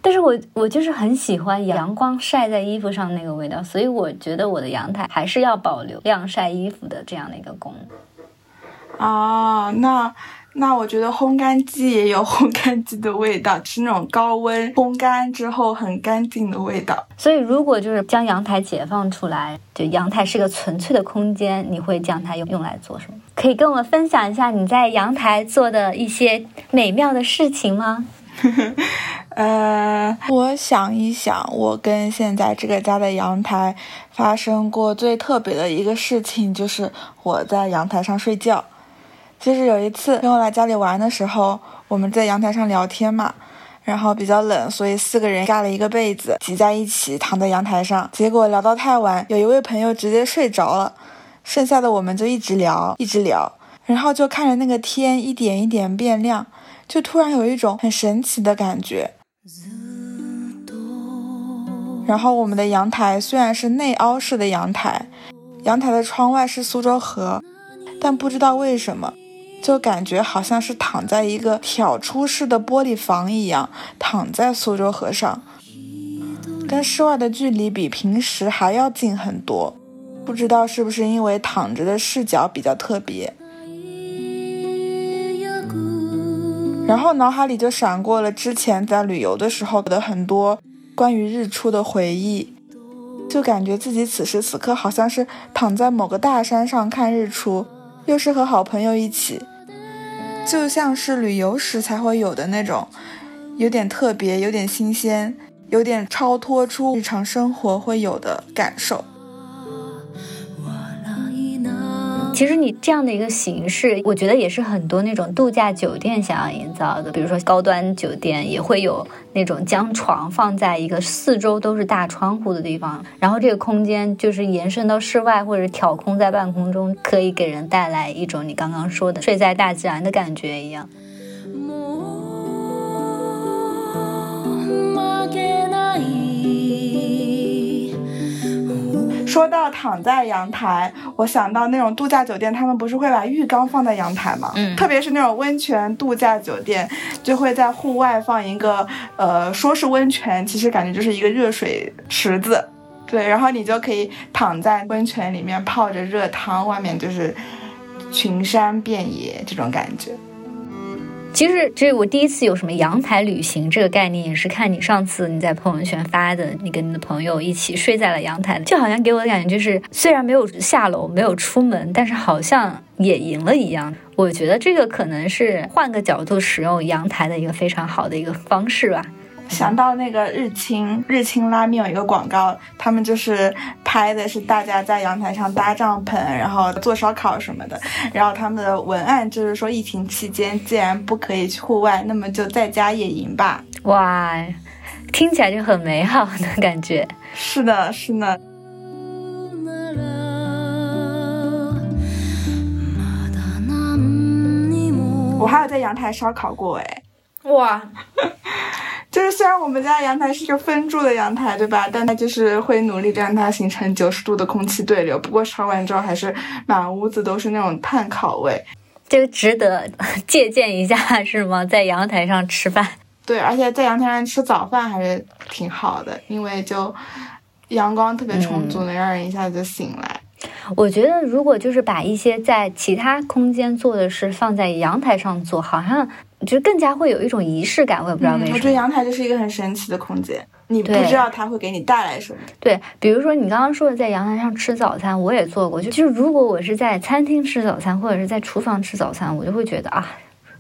但是我我就是很喜欢阳光晒在衣服上那个味道，所以我觉得我的阳台还是要保留晾晒衣服的这样的一个功能。啊，那。那我觉得烘干机也有 烘干机的味道，是那种高温烘干之后很干净的味道。所以，如果就是将阳台解放出来，就阳台是个纯粹的空间，你会将它用用来做什么？可以跟我们分享一下你在阳台做的一些美妙的事情吗？呃，我想一想，我跟现在这个家的阳台发生过最特别的一个事情，就是我在阳台上睡觉。就是有一次朋友来家里玩的时候，我们在阳台上聊天嘛，然后比较冷，所以四个人盖了一个被子，挤在一起躺在阳台上。结果聊到太晚，有一位朋友直接睡着了，剩下的我们就一直聊，一直聊，然后就看着那个天一点一点变亮，就突然有一种很神奇的感觉。然后我们的阳台虽然是内凹式的阳台，阳台的窗外是苏州河，但不知道为什么。就感觉好像是躺在一个挑出式的玻璃房一样，躺在苏州河上，跟室外的距离比平时还要近很多。不知道是不是因为躺着的视角比较特别，然后脑海里就闪过了之前在旅游的时候的很多关于日出的回忆，就感觉自己此时此刻好像是躺在某个大山上看日出，又是和好朋友一起。就像是旅游时才会有的那种，有点特别、有点新鲜、有点超脱出日常生活会有的感受。其实你这样的一个形式，我觉得也是很多那种度假酒店想要营造的。比如说高端酒店也会有那种将床放在一个四周都是大窗户的地方，然后这个空间就是延伸到室外或者挑空在半空中，可以给人带来一种你刚刚说的睡在大自然的感觉一样。说到躺在阳台，我想到那种度假酒店，他们不是会把浴缸放在阳台吗？嗯，特别是那种温泉度假酒店，就会在户外放一个，呃，说是温泉，其实感觉就是一个热水池子，对，然后你就可以躺在温泉里面泡着热汤，外面就是群山遍野这种感觉。其实，这我第一次有什么阳台旅行这个概念，也是看你上次你在朋友圈发的，你跟你的朋友一起睡在了阳台，就好像给我的感觉就是，虽然没有下楼，没有出门，但是好像也赢了一样。我觉得这个可能是换个角度使用阳台的一个非常好的一个方式吧。想到那个日清日清拉面有一个广告，他们就是拍的是大家在阳台上搭帐篷，然后做烧烤什么的。然后他们的文案就是说，疫情期间既然不可以去户外，那么就在家野营吧。哇，听起来就很美好的感觉。是的，是的。我还有在阳台烧烤过哎。哇。就是虽然我们家阳台是一个分住的阳台，对吧？但它就是会努力让它形成九十度的空气对流。不过烧完之后还是满屋子都是那种炭烤味，这个值得 借鉴一下是吗？在阳台上吃饭，对，而且在阳台上吃早饭还是挺好的，因为就阳光特别充足，能让人一下子就醒来。我觉得如果就是把一些在其他空间做的事放在阳台上做，好像。就更加会有一种仪式感，我也不知道为什么。我觉得阳台就是一个很神奇的空间，你不知道它会给你带来什么。对，比如说你刚刚说的在阳台上吃早餐，我也做过。就就是如果我是在餐厅吃早餐，或者是在厨房吃早餐，我就会觉得啊，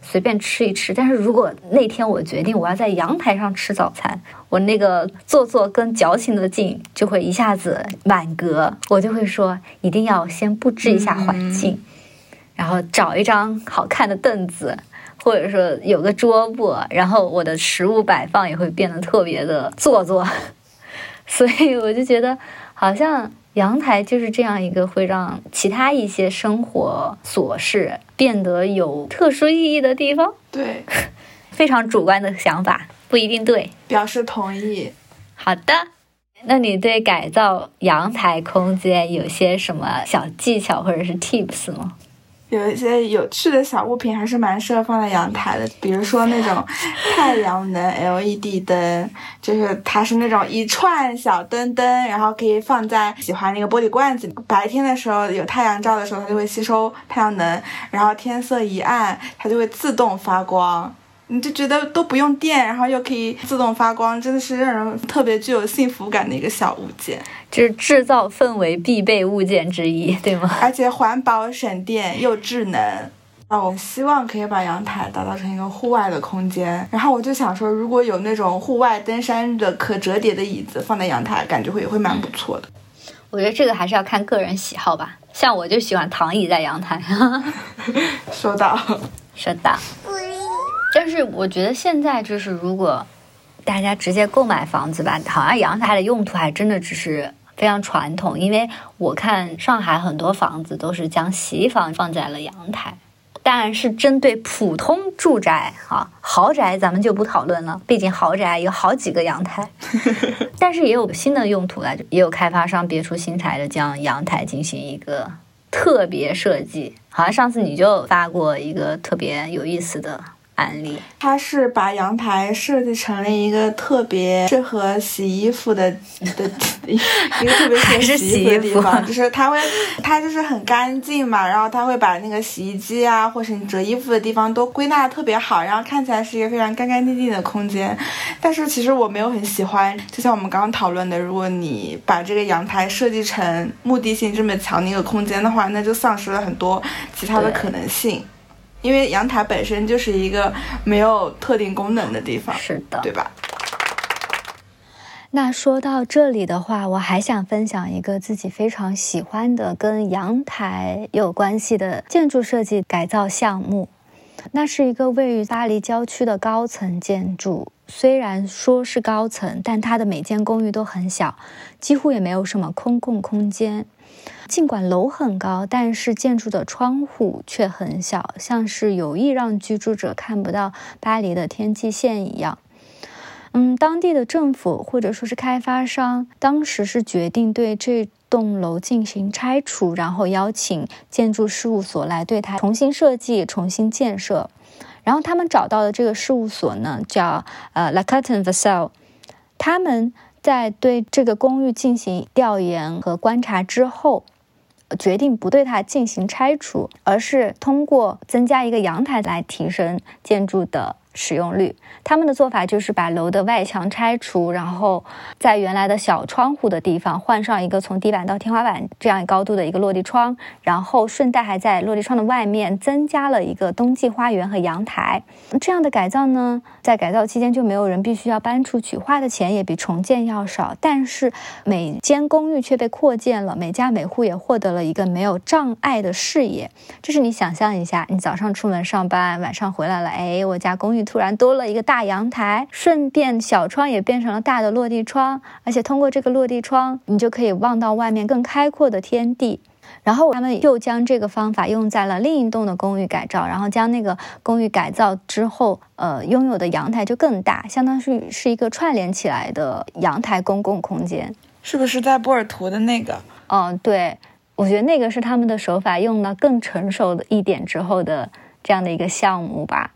随便吃一吃。但是如果那天我决定我要在阳台上吃早餐，我那个做作跟矫情的劲就会一下子满格，我就会说一定要先布置一下环境，然后找一张好看的凳子。或者说有个桌布，然后我的食物摆放也会变得特别的做作，所以我就觉得好像阳台就是这样一个会让其他一些生活琐事变得有特殊意义的地方。对，非常主观的想法，不一定对。表示同意。好的，那你对改造阳台空间有些什么小技巧或者是 tips 吗？有一些有趣的小物品还是蛮适合放在阳台的，比如说那种太阳能 LED 灯，就是它是那种一串小灯灯，然后可以放在喜欢那个玻璃罐子里。白天的时候有太阳照的时候，它就会吸收太阳能，然后天色一暗，它就会自动发光。你就觉得都不用电，然后又可以自动发光，真的是让人特别具有幸福感的一个小物件，就是制造氛围必备物件之一，对吗？而且环保省电又智能啊！我希望可以把阳台打造成一个户外的空间。然后我就想说，如果有那种户外登山的可折叠的椅子放在阳台，感觉会也会蛮不错的。我觉得这个还是要看个人喜好吧。像我就喜欢躺椅在阳台。收到，收到。但是我觉得现在就是，如果大家直接购买房子吧，好像阳台的用途还真的只是非常传统。因为我看上海很多房子都是将洗衣房放在了阳台，当然是针对普通住宅啊，豪宅咱们就不讨论了，毕竟豪宅有好几个阳台。但是也有新的用途了，也有开发商别出心裁的将阳台进行一个特别设计。好像上次你就发过一个特别有意思的。案例，它是把阳台设计成了一个特别适合洗衣服的 的一个特别适合 洗衣服的地方，就是它会，它就是很干净嘛，然后它会把那个洗衣机啊，或是你折衣服的地方都归纳的特别好，然后看起来是一个非常干干净净的空间。但是其实我没有很喜欢，就像我们刚刚讨论的，如果你把这个阳台设计成目的性这么强的一个空间的话，那就丧失了很多其他的可能性。因为阳台本身就是一个没有特定功能的地方，是的，对吧？那说到这里的话，我还想分享一个自己非常喜欢的跟阳台有关系的建筑设计改造项目。那是一个位于巴黎郊区的高层建筑，虽然说是高层，但它的每间公寓都很小，几乎也没有什么公共空间。尽管楼很高，但是建筑的窗户却很小，像是有意让居住者看不到巴黎的天际线一样。嗯，当地的政府或者说是开发商，当时是决定对这栋楼进行拆除，然后邀请建筑事务所来对它重新设计、重新建设。然后他们找到的这个事务所呢，叫呃 La c a r t e Vassal，他们。在对这个公寓进行调研和观察之后，决定不对它进行拆除，而是通过增加一个阳台来提升建筑的。使用率，他们的做法就是把楼的外墙拆除，然后在原来的小窗户的地方换上一个从地板到天花板这样高度的一个落地窗，然后顺带还在落地窗的外面增加了一个冬季花园和阳台。这样的改造呢，在改造期间就没有人必须要搬出去，花的钱也比重建要少，但是每间公寓却被扩建了，每家每户也获得了一个没有障碍的视野。就是你想象一下，你早上出门上班，晚上回来了，哎，我家公寓。突然多了一个大阳台，顺便小窗也变成了大的落地窗，而且通过这个落地窗，你就可以望到外面更开阔的天地。然后他们又将这个方法用在了另一栋的公寓改造，然后将那个公寓改造之后，呃，拥有的阳台就更大，相当于是一个串联起来的阳台公共空间。是不是在波尔图的那个？嗯，对，我觉得那个是他们的手法用的更成熟的一点之后的这样的一个项目吧。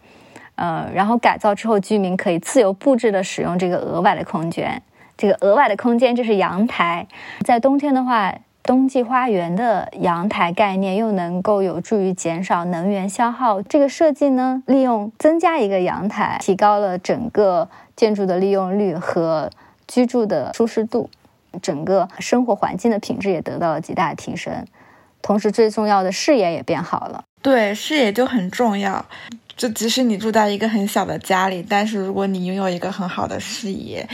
呃，然后改造之后，居民可以自由布置的使用这个额外的空间。这个额外的空间就是阳台。在冬天的话，冬季花园的阳台概念又能够有助于减少能源消耗。这个设计呢，利用增加一个阳台，提高了整个建筑的利用率和居住的舒适度，整个生活环境的品质也得到了极大的提升。同时，最重要的视野也变好了。对，视野就很重要。就即使你住在一个很小的家里，但是如果你拥有一个很好的视野，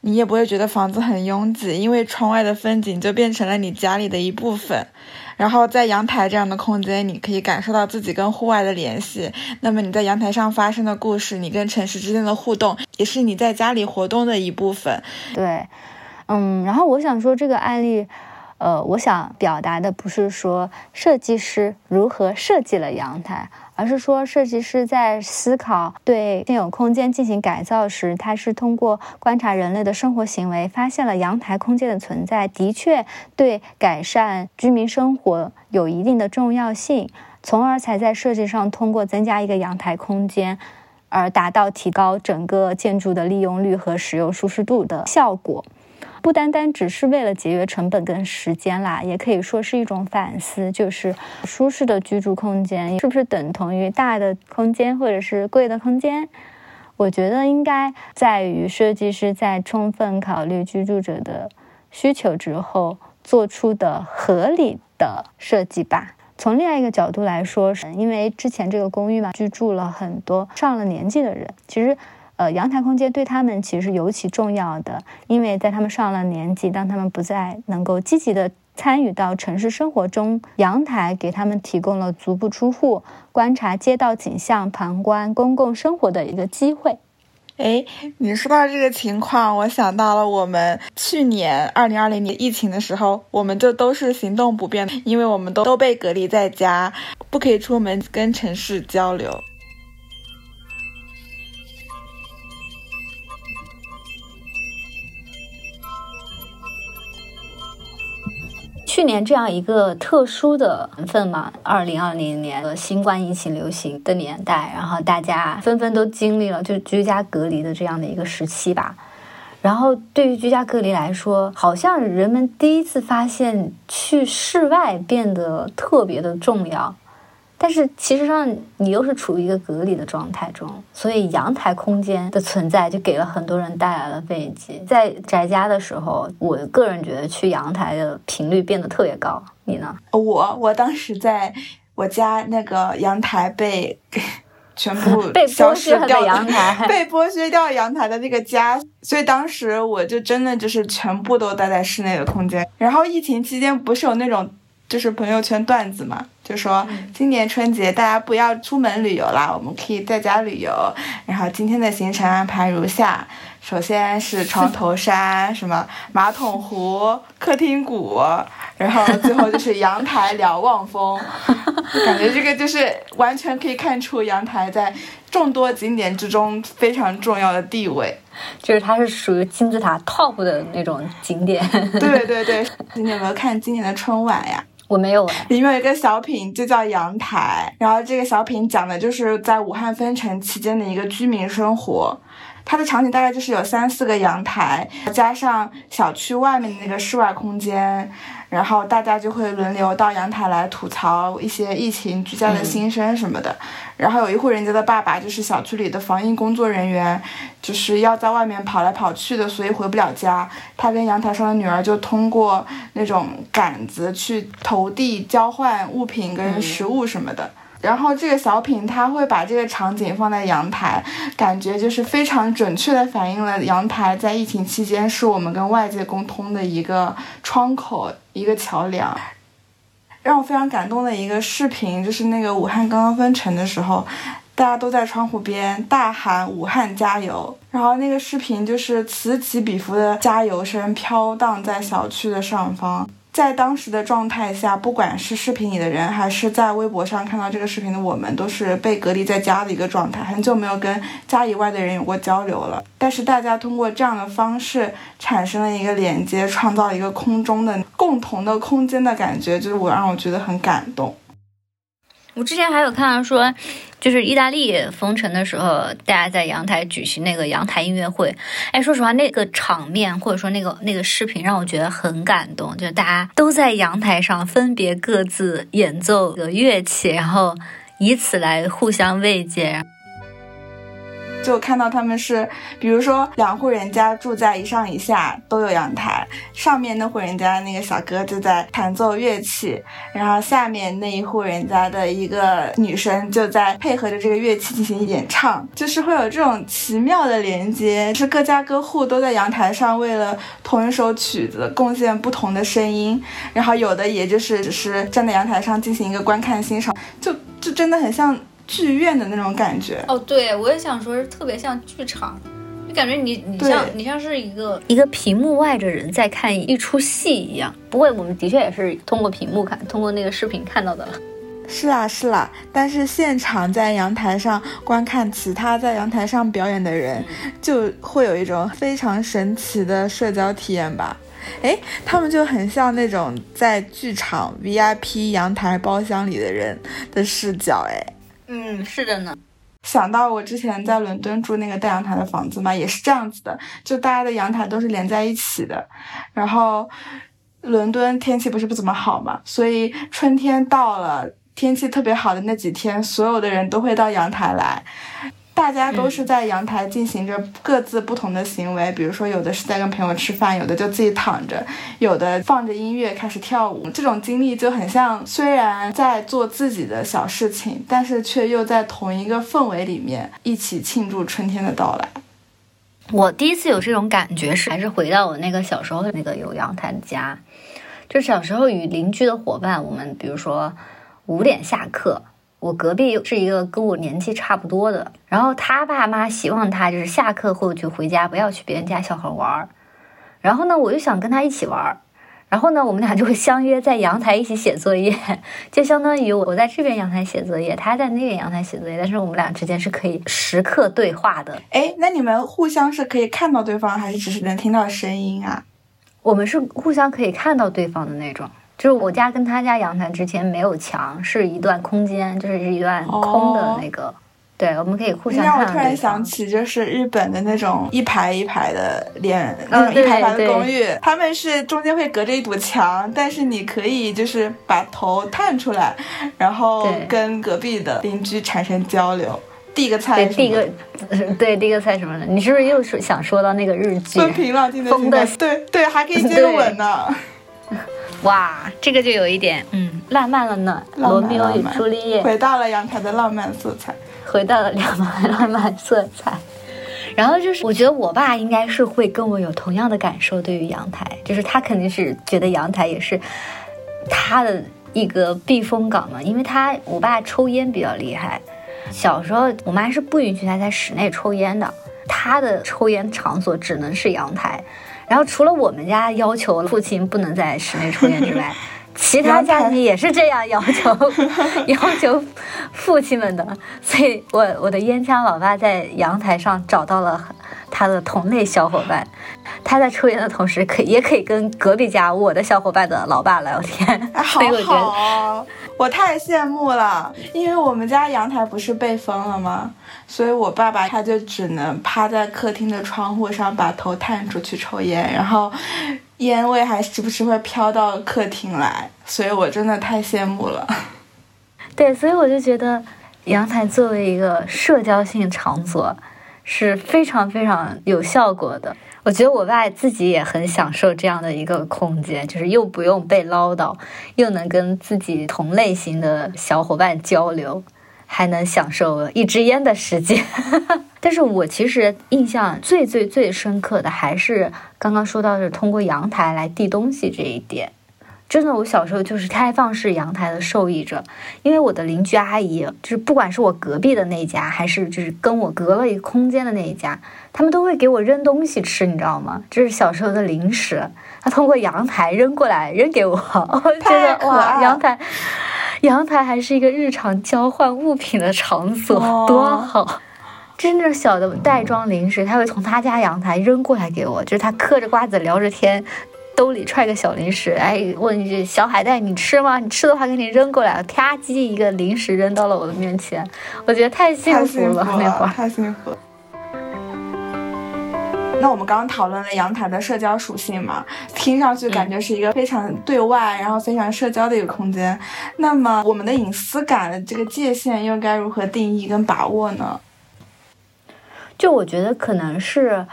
你也不会觉得房子很拥挤，因为窗外的风景就变成了你家里的一部分。然后在阳台这样的空间，你可以感受到自己跟户外的联系。那么你在阳台上发生的故事，你跟城市之间的互动，也是你在家里活动的一部分。对，嗯，然后我想说这个案例。呃，我想表达的不是说设计师如何设计了阳台，而是说设计师在思考对现有空间进行改造时，他是通过观察人类的生活行为，发现了阳台空间的存在，的确对改善居民生活有一定的重要性，从而才在设计上通过增加一个阳台空间，而达到提高整个建筑的利用率和使用舒适度的效果。不单单只是为了节约成本跟时间啦，也可以说是一种反思，就是舒适的居住空间是不是等同于大的空间或者是贵的空间？我觉得应该在于设计师在充分考虑居住者的需求之后做出的合理的设计吧。从另外一个角度来说，是因为之前这个公寓嘛，居住了很多上了年纪的人，其实。呃，阳台空间对他们其实尤其重要的，因为在他们上了年纪，当他们不再能够积极的参与到城市生活中，阳台给他们提供了足不出户、观察街道景象、旁观公共生活的一个机会。哎，你说到这个情况，我想到了我们去年二零二零年疫情的时候，我们就都是行动不便，因为我们都都被隔离在家，不可以出门跟城市交流。去年这样一个特殊的年份嘛，二零二零年的新冠疫情流行的年代，然后大家纷纷都经历了就居家隔离的这样的一个时期吧。然后对于居家隔离来说，好像人们第一次发现去室外变得特别的重要。但是其实上，你又是处于一个隔离的状态中，所以阳台空间的存在就给了很多人带来了慰藉。在宅家的时候，我个人觉得去阳台的频率变得特别高。你呢？我我当时在我家那个阳台被 全部 被剥削掉阳台，被剥削掉阳台的那个家，所以当时我就真的就是全部都待在室内的空间。然后疫情期间不是有那种。就是朋友圈段子嘛，就说今年春节大家不要出门旅游啦，我们可以在家旅游。然后今天的行程安排如下：首先是床头山，什么马桶湖、客厅谷，然后最后就是阳台瞭望风。感觉这个就是完全可以看出阳台在众多景点之中非常重要的地位，就是它是属于金字塔 top 的那种景点。对对对，你有没有看今年的春晚呀？我没有，里面有一个小品，就叫阳台。然后这个小品讲的就是在武汉封城期间的一个居民生活。它的场景大概就是有三四个阳台，加上小区外面的那个室外空间，然后大家就会轮流到阳台来吐槽一些疫情居家的心声什么的。然后有一户人家的爸爸就是小区里的防疫工作人员，就是要在外面跑来跑去的，所以回不了家。他跟阳台上的女儿就通过那种杆子去投递交换物品跟食物什么的。然后这个小品他会把这个场景放在阳台，感觉就是非常准确的反映了阳台在疫情期间是我们跟外界沟通的一个窗口、一个桥梁。让我非常感动的一个视频，就是那个武汉刚刚封城的时候，大家都在窗户边大喊“武汉加油”，然后那个视频就是此起彼伏的加油声飘荡在小区的上方。在当时的状态下，不管是视频里的人，还是在微博上看到这个视频的我们，都是被隔离在家的一个状态，很久没有跟家以外的人有过交流了。但是大家通过这样的方式产生了一个连接，创造一个空中的共同的空间的感觉，就是我让我觉得很感动。我之前还有看到说，就是意大利封城的时候，大家在阳台举行那个阳台音乐会。哎，说实话，那个场面或者说那个那个视频让我觉得很感动，就是大家都在阳台上分别各自演奏个乐器，然后以此来互相慰藉。就看到他们是，比如说两户人家住在一上一下都有阳台，上面那户人家那个小哥就在弹奏乐器，然后下面那一户人家的一个女生就在配合着这个乐器进行演唱，就是会有这种奇妙的连接，是各家各户都在阳台上为了同一首曲子贡献不同的声音，然后有的也就是只是站在阳台上进行一个观看欣赏，就就真的很像。剧院的那种感觉哦，对我也想说，是特别像剧场，就感觉你你像你像是一个一个屏幕外的人在看一出戏一样。不过我们的确也是通过屏幕看，通过那个视频看到的。是啊是啦，但是现场在阳台上观看其他在阳台上表演的人，就会有一种非常神奇的社交体验吧。哎，他们就很像那种在剧场 VIP 阳台包厢里的人的视角，哎。嗯，是的呢。想到我之前在伦敦住那个带阳台的房子嘛，也是这样子的，就大家的阳台都是连在一起的。然后，伦敦天气不是不怎么好嘛，所以春天到了，天气特别好的那几天，所有的人都会到阳台来。大家都是在阳台进行着各自不同的行为，比如说有的是在跟朋友吃饭，有的就自己躺着，有的放着音乐开始跳舞。这种经历就很像，虽然在做自己的小事情，但是却又在同一个氛围里面一起庆祝春天的到来。我第一次有这种感觉是，还是回到我那个小时候的那个有阳台的家，就小时候与邻居的伙伴，我们比如说五点下课。我隔壁是一个跟我年纪差不多的，然后他爸妈希望他就是下课后就回家，不要去别人家小孩玩儿。然后呢，我就想跟他一起玩儿。然后呢，我们俩就会相约在阳台一起写作业，就相当于我在这边阳台写作业，他在那边阳台写作业，但是我们俩之间是可以时刻对话的。哎，那你们互相是可以看到对方，还是只是能听到声音啊？我们是互相可以看到对方的那种。就是我家跟他家阳台之前没有墙，是一段空间，就是一段空的那个。对，我们可以互相看。让我突然想起，就是日本的那种一排一排的连那种一排排的公寓，他们是中间会隔着一堵墙，但是你可以就是把头探出来，然后跟隔壁的邻居产生交流，递个菜。对，递个对递个菜什么的。你是不是又说想说到那个日剧？风平浪静的风的，对对，还可以接吻呢。哇，这个就有一点嗯浪漫了呢。罗密欧与朱丽叶回到了阳台的浪漫色彩，回到了浪漫浪漫色彩。然后就是，我觉得我爸应该是会跟我有同样的感受，对于阳台，就是他肯定是觉得阳台也是他的一个避风港嘛。因为他我爸抽烟比较厉害，小时候我妈是不允许他在室内抽烟的，他的抽烟场所只能是阳台。然后除了我们家要求父亲不能在室内抽烟之外，其他家庭也是这样要求，要求父亲们的。所以，我我的烟枪老爸在阳台上找到了他的同类小伙伴，他在抽烟的同时，可也可以跟隔壁家我的小伙伴的老爸聊天。好好。我我太羡慕了，因为我们家阳台不是被封了吗？所以我爸爸他就只能趴在客厅的窗户上，把头探出去抽烟，然后烟味还时不时会飘到客厅来，所以我真的太羡慕了。对，所以我就觉得阳台作为一个社交性场所是非常非常有效果的。我觉得我爸自己也很享受这样的一个空间，就是又不用被唠叨，又能跟自己同类型的小伙伴交流，还能享受一支烟的时间。但是我其实印象最最最深刻的还是刚刚说到的通过阳台来递东西这一点。真的，我小时候就是开放式阳台的受益者，因为我的邻居阿姨，就是不管是我隔壁的那家，还是就是跟我隔了一个空间的那一家，他们都会给我扔东西吃，你知道吗？这是小时候的零食，他通过阳台扔过来扔给我，我觉得哇，阳台，阳台还是一个日常交换物品的场所，多好！真正小的袋装零食，他会从他家阳台扔过来给我，就是他嗑着瓜子聊着天。兜里揣个小零食，哎，问一句：“小海带，你吃吗？你吃的话，给你扔过来。”啪叽，一个零食扔到了我的面前，我觉得太幸福了，那会儿太幸福了。那我们刚刚讨论了阳台的社交属性嘛，听上去感觉是一个非常对外，然后非常社交的一个空间。那么，我们的隐私感的这个界限又该如何定义跟把握呢？就我觉得可能是。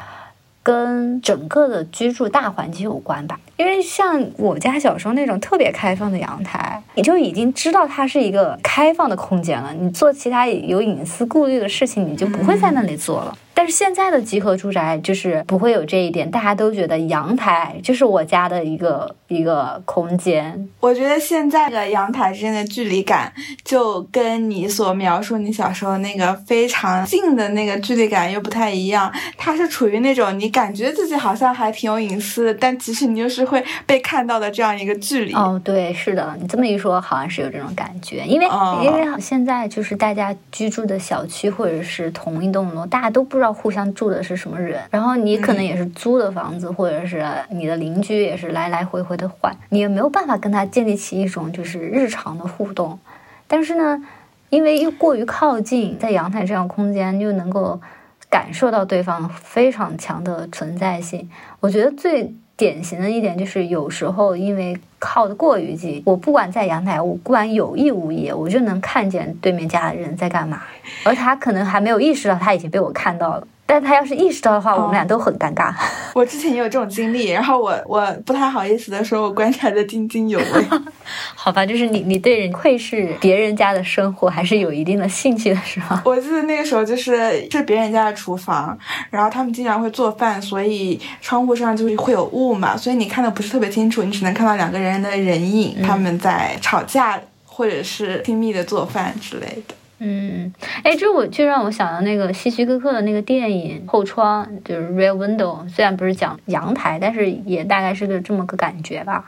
跟整个的居住大环境有关吧，因为像我家小时候那种特别开放的阳台，你就已经知道它是一个开放的空间了。你做其他有隐私顾虑的事情，你就不会在那里做了。但是现在的集合住宅就是不会有这一点，大家都觉得阳台就是我家的一个一个空间。我觉得现在的阳台之间的距离感，就跟你所描述你小时候那个非常近的那个距离感又不太一样。它是处于那种你感觉自己好像还挺有隐私，但其实你就是会被看到的这样一个距离。哦，对，是的，你这么一说，好像是有这种感觉。因为因为现在就是大家居住的小区或者是同一栋楼，大家都不知道。知道互相住的是什么人，然后你可能也是租的房子，或者是你的邻居也是来来回回的换，你也没有办法跟他建立起一种就是日常的互动。但是呢，因为又过于靠近，在阳台这样空间又能够感受到对方非常强的存在性。我觉得最典型的一点就是，有时候因为靠的过于近，我不管在阳台，我不管有意无意，我就能看见对面家的人在干嘛。而他可能还没有意识到，他已经被我看到了。但他要是意识到的话，我们俩都很尴尬。我之前也有这种经历，然后我我不太好意思的说，我观察的津津有味。好吧，就是你你对人窥视别人家的生活还是有一定的兴趣的，是吗？我记得那个时候就是是别人家的厨房，然后他们经常会做饭，所以窗户上就是会有雾嘛，所以你看的不是特别清楚，你只能看到两个人的人影，他们在吵架或者是亲密的做饭之类的。嗯，哎，这我就让我想到那个希区柯克的那个电影《后窗》，就是 Rear Window，虽然不是讲阳台，但是也大概是个这么个感觉吧。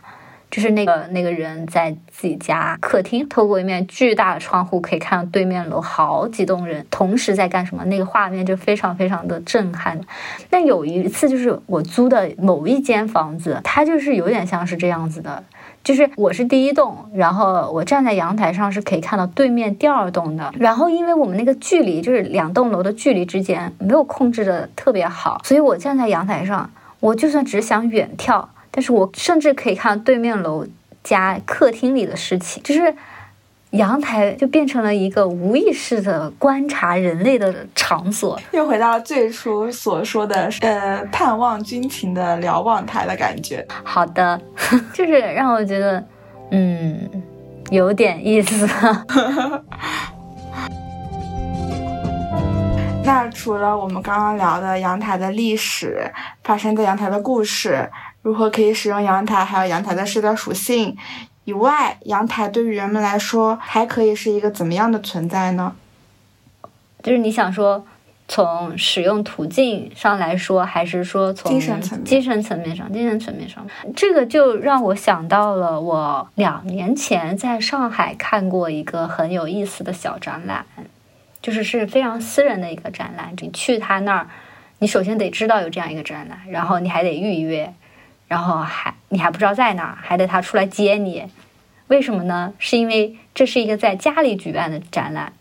就是那个那个人在自己家客厅，透过一面巨大的窗户，可以看到对面楼好几栋人同时在干什么，那个画面就非常非常的震撼。那有一次，就是我租的某一间房子，它就是有点像是这样子的。就是我是第一栋，然后我站在阳台上是可以看到对面第二栋的。然后因为我们那个距离就是两栋楼的距离之间没有控制的特别好，所以我站在阳台上，我就算只想远眺，但是我甚至可以看到对面楼家客厅里的事情，就是。阳台就变成了一个无意识的观察人类的场所，又回到了最初所说的呃盼望军情的瞭望台的感觉。好的，就是让我觉得嗯有点意思。那除了我们刚刚聊的阳台的历史，发生在阳台的故事，如何可以使用阳台，还有阳台的社交属性。以外，阳台对于人们来说还可以是一个怎么样的存在呢？就是你想说，从使用途径上来说，还是说从精神层面、精神层面上、精神层面上？这个就让我想到了我两年前在上海看过一个很有意思的小展览，就是是非常私人的一个展览。你去他那儿，你首先得知道有这样一个展览，然后你还得预约。然后还你还不知道在哪，还得他出来接你，为什么呢？是因为这是一个在家里举办的展览，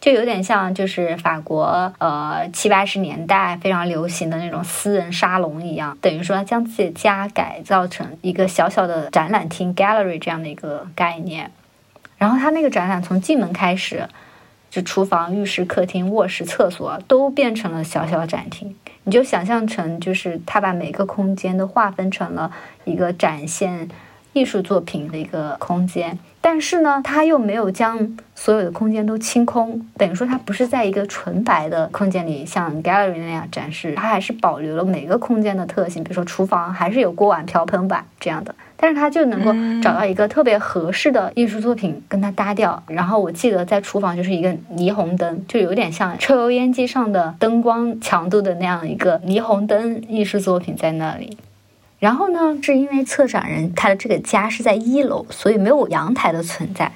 就有点像就是法国呃七八十年代非常流行的那种私人沙龙一样，等于说将自己的家改造成一个小小的展览厅 （gallery） 这样的一个概念。然后他那个展览从进门开始，厨房、浴室、客厅、卧室、厕所都变成了小小展厅。你就想象成就是他把每个空间都划分成了一个展现。艺术作品的一个空间，但是呢，它又没有将所有的空间都清空，等于说它不是在一个纯白的空间里像 gallery 那样展示，它还是保留了每个空间的特性，比如说厨房还是有锅碗瓢盆碗这样的，但是他就能够找到一个特别合适的艺术作品跟它搭调。然后我记得在厨房就是一个霓虹灯，就有点像抽油烟机上的灯光强度的那样一个霓虹灯艺术作品在那里。然后呢，是因为策展人他的这个家是在一楼，所以没有阳台的存在。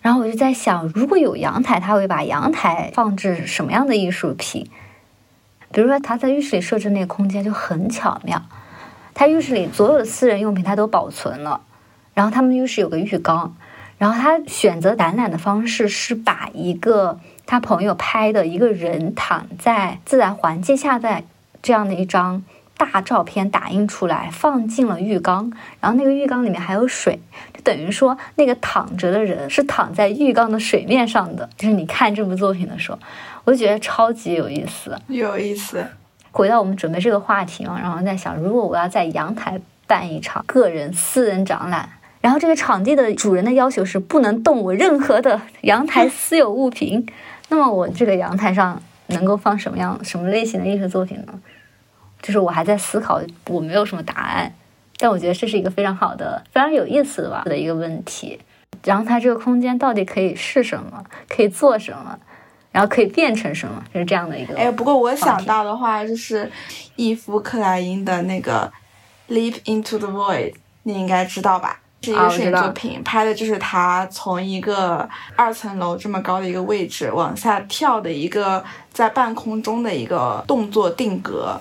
然后我就在想，如果有阳台，他会把阳台放置什么样的艺术品？比如说他在浴室里设置那个空间就很巧妙，他浴室里所有的私人用品他都保存了。然后他们浴室有个浴缸，然后他选择展览的方式是把一个他朋友拍的一个人躺在自然环境下，在这样的一张。大照片打印出来，放进了浴缸，然后那个浴缸里面还有水，就等于说那个躺着的人是躺在浴缸的水面上的。就是你看这部作品的时候，我就觉得超级有意思。有意思。回到我们准备这个话题嘛，然后在想，如果我要在阳台办一场个人私人展览，然后这个场地的主人的要求是不能动我任何的阳台私有物品，那么我这个阳台上能够放什么样、什么类型的艺术作品呢？就是我还在思考，我没有什么答案，但我觉得这是一个非常好的、非常有意思的吧的一个问题。然后它这个空间到底可以是什么？可以做什么？然后可以变成什么？就是这样的一个。哎，不过我想到的话，就是伊夫克莱因的那个《Leap into the Void》，你应该知道吧？是一个摄影作品，拍的就是他从一个二层楼这么高的一个位置往下跳的一个在半空中的一个动作定格。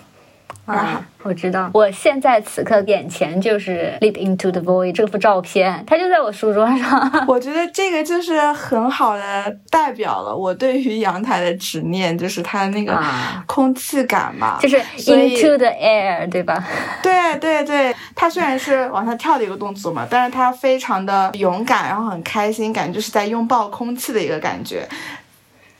啊，我知道，我现在此刻眼前就是《Leap into the Void》这幅照片，它就在我书桌上。我觉得这个就是很好的代表了我对于阳台的执念，就是它的那个空气感嘛，就是 into the air，对吧？对对对，它虽然是往下跳的一个动作嘛，但是它非常的勇敢，然后很开心，感觉就是在拥抱空气的一个感觉，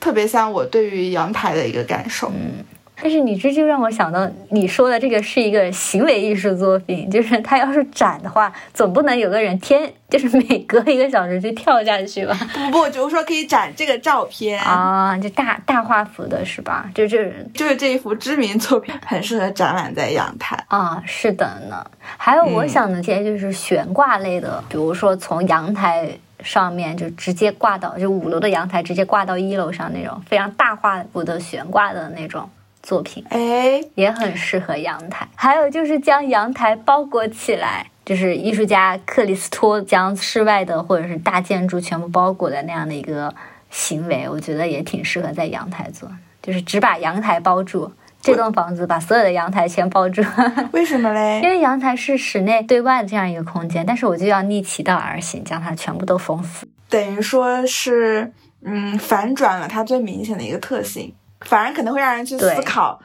特别像我对于阳台的一个感受。嗯。但是你这就让我想到，你说的这个是一个行为艺术作品，就是它要是展的话，总不能有个人天就是每隔一个小时就跳下去吧？不不，就是说可以展这个照片啊，就大大画幅的是吧？就这就是这一幅知名作品，很适合展览在阳台啊。是的呢，还有我想的这些就是悬挂类的，比如说从阳台上面就直接挂到就五楼的阳台，直接挂到一楼上那种非常大画幅的悬挂的那种。作品哎，也很适合阳台。还有就是将阳台包裹起来，就是艺术家克里斯托将室外的或者是大建筑全部包裹的那样的一个行为，我觉得也挺适合在阳台做。就是只把阳台包住，这栋房子把所有的阳台全包住。为什么嘞？因为阳台是室内对外的这样一个空间，但是我就要逆其道而行，将它全部都封死。等于说是，嗯，反转了它最明显的一个特性。反而可能会让人去思考，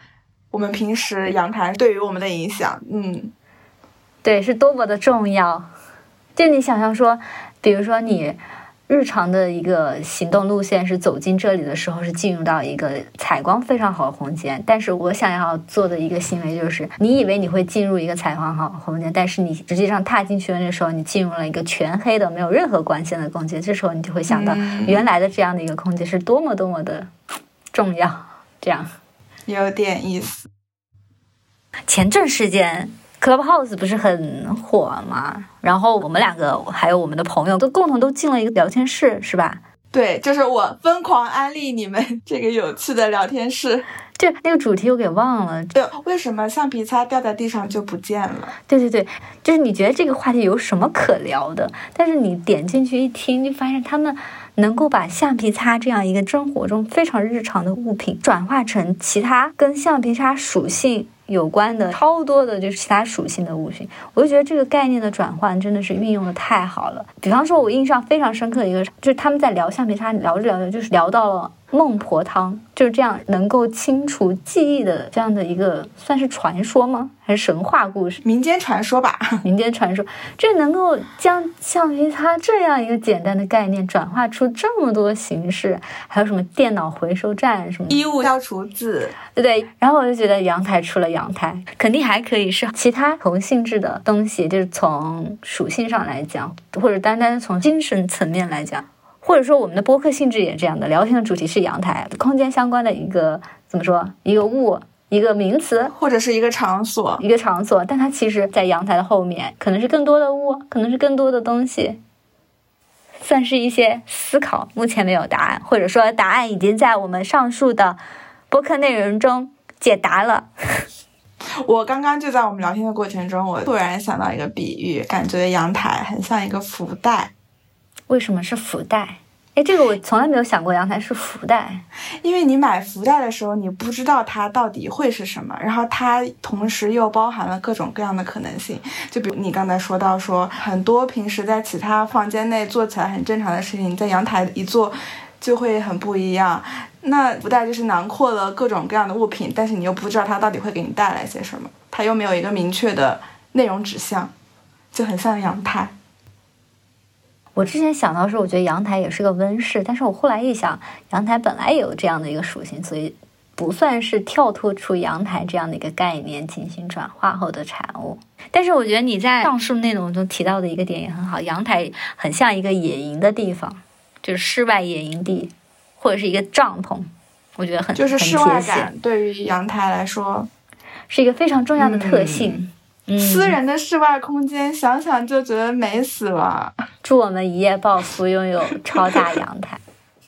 我们平时阳台对于我们的影响。嗯，对，是多么的重要。就你想象说，比如说你日常的一个行动路线是走进这里的时候，是进入到一个采光非常好的空间。但是我想要做的一个行为就是，你以为你会进入一个采光好的空间，但是你实际上踏进去的那时候，你进入了一个全黑的、没有任何光线的空间。这时候你就会想到，原来的这样的一个空间是多么多么的重要。这样有点意思。前阵时间，Clubhouse 不是很火吗？然后我们两个还有我们的朋友都共同都进了一个聊天室，是吧？对，就是我疯狂安利你们这个有趣的聊天室。对，那个主题我给忘了。对，为什么橡皮擦掉在地上就不见了？对对对，就是你觉得这个话题有什么可聊的？但是你点进去一听，就发现他们。能够把橡皮擦这样一个生活中非常日常的物品，转化成其他跟橡皮擦属性有关的超多的，就是其他属性的物品。我就觉得这个概念的转换真的是运用的太好了。比方说，我印象非常深刻的一个，就是他们在聊橡皮擦，聊着聊着就是聊到了。孟婆汤就是这样能够清除记忆的这样的一个，算是传说吗？还是神话故事？民间传说吧，民间传说。这能够将橡皮擦这样一个简单的概念转化出这么多形式，还有什么电脑回收站什么衣物消除字，对对。然后我就觉得阳台除了阳台，肯定还可以是其他同性质的东西，就是从属性上来讲，或者单单从精神层面来讲。或者说，我们的播客性质也这样的，聊天的主题是阳台，空间相关的一个怎么说？一个物，一个名词，或者是一个场所，一个场所。但它其实，在阳台的后面，可能是更多的物，可能是更多的东西，算是一些思考。目前没有答案，或者说答案已经在我们上述的播客内容中解答了。我刚刚就在我们聊天的过程中，我突然想到一个比喻，感觉阳台很像一个福袋。为什么是福袋？哎，这个我从来没有想过，阳台是福袋。因为你买福袋的时候，你不知道它到底会是什么，然后它同时又包含了各种各样的可能性。就比如你刚才说到，说很多平时在其他房间内做起来很正常的事情，在阳台一做就会很不一样。那福袋就是囊括了各种各样的物品，但是你又不知道它到底会给你带来些什么，它又没有一个明确的内容指向，就很像阳台。我之前想到说，我觉得阳台也是个温室，但是我后来一想，阳台本来也有这样的一个属性，所以不算是跳脱出阳台这样的一个概念进行转化后的产物。但是我觉得你在上述内容中提到的一个点也很好，阳台很像一个野营的地方，就是室外野营地或者是一个帐篷，我觉得很就是室外感对于阳台来说是一个非常重要的特性。私人的室外空间，想想就觉得美死了。祝我们一夜暴富，拥有超大阳台。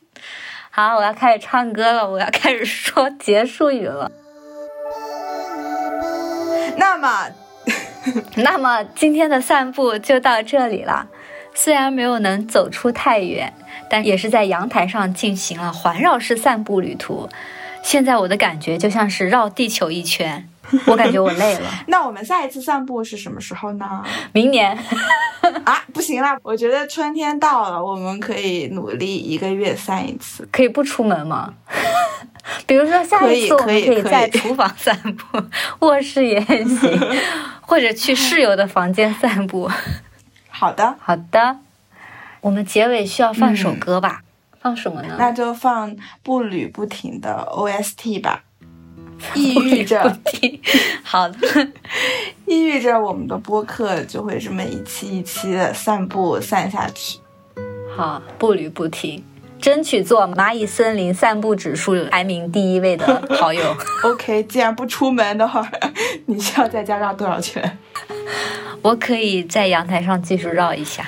好，我要开始唱歌了，我要开始说结束语了。那么，那么今天的散步就到这里了。虽然没有能走出太远，但也是在阳台上进行了环绕式散步旅途。现在我的感觉就像是绕地球一圈。我感觉我累了。那我们下一次散步是什么时候呢？明年。啊，不行啦！我觉得春天到了，我们可以努力一个月散一次。可以不出门吗？比如说下一次我们可以在厨房散步，卧室也行，或者去室友的房间散步。好的，好的。我们结尾需要放首歌吧？放什么呢？那就放步履不停的 OST 吧。抑郁着，好的，抑郁着，我们的播客就会这么一期一期的散步散下去。好，步履不停，争取做蚂蚁森林散步指数排名第一位的好友。OK，既然不出门的话，你需要在家绕多少圈？我可以在阳台上继续绕一下。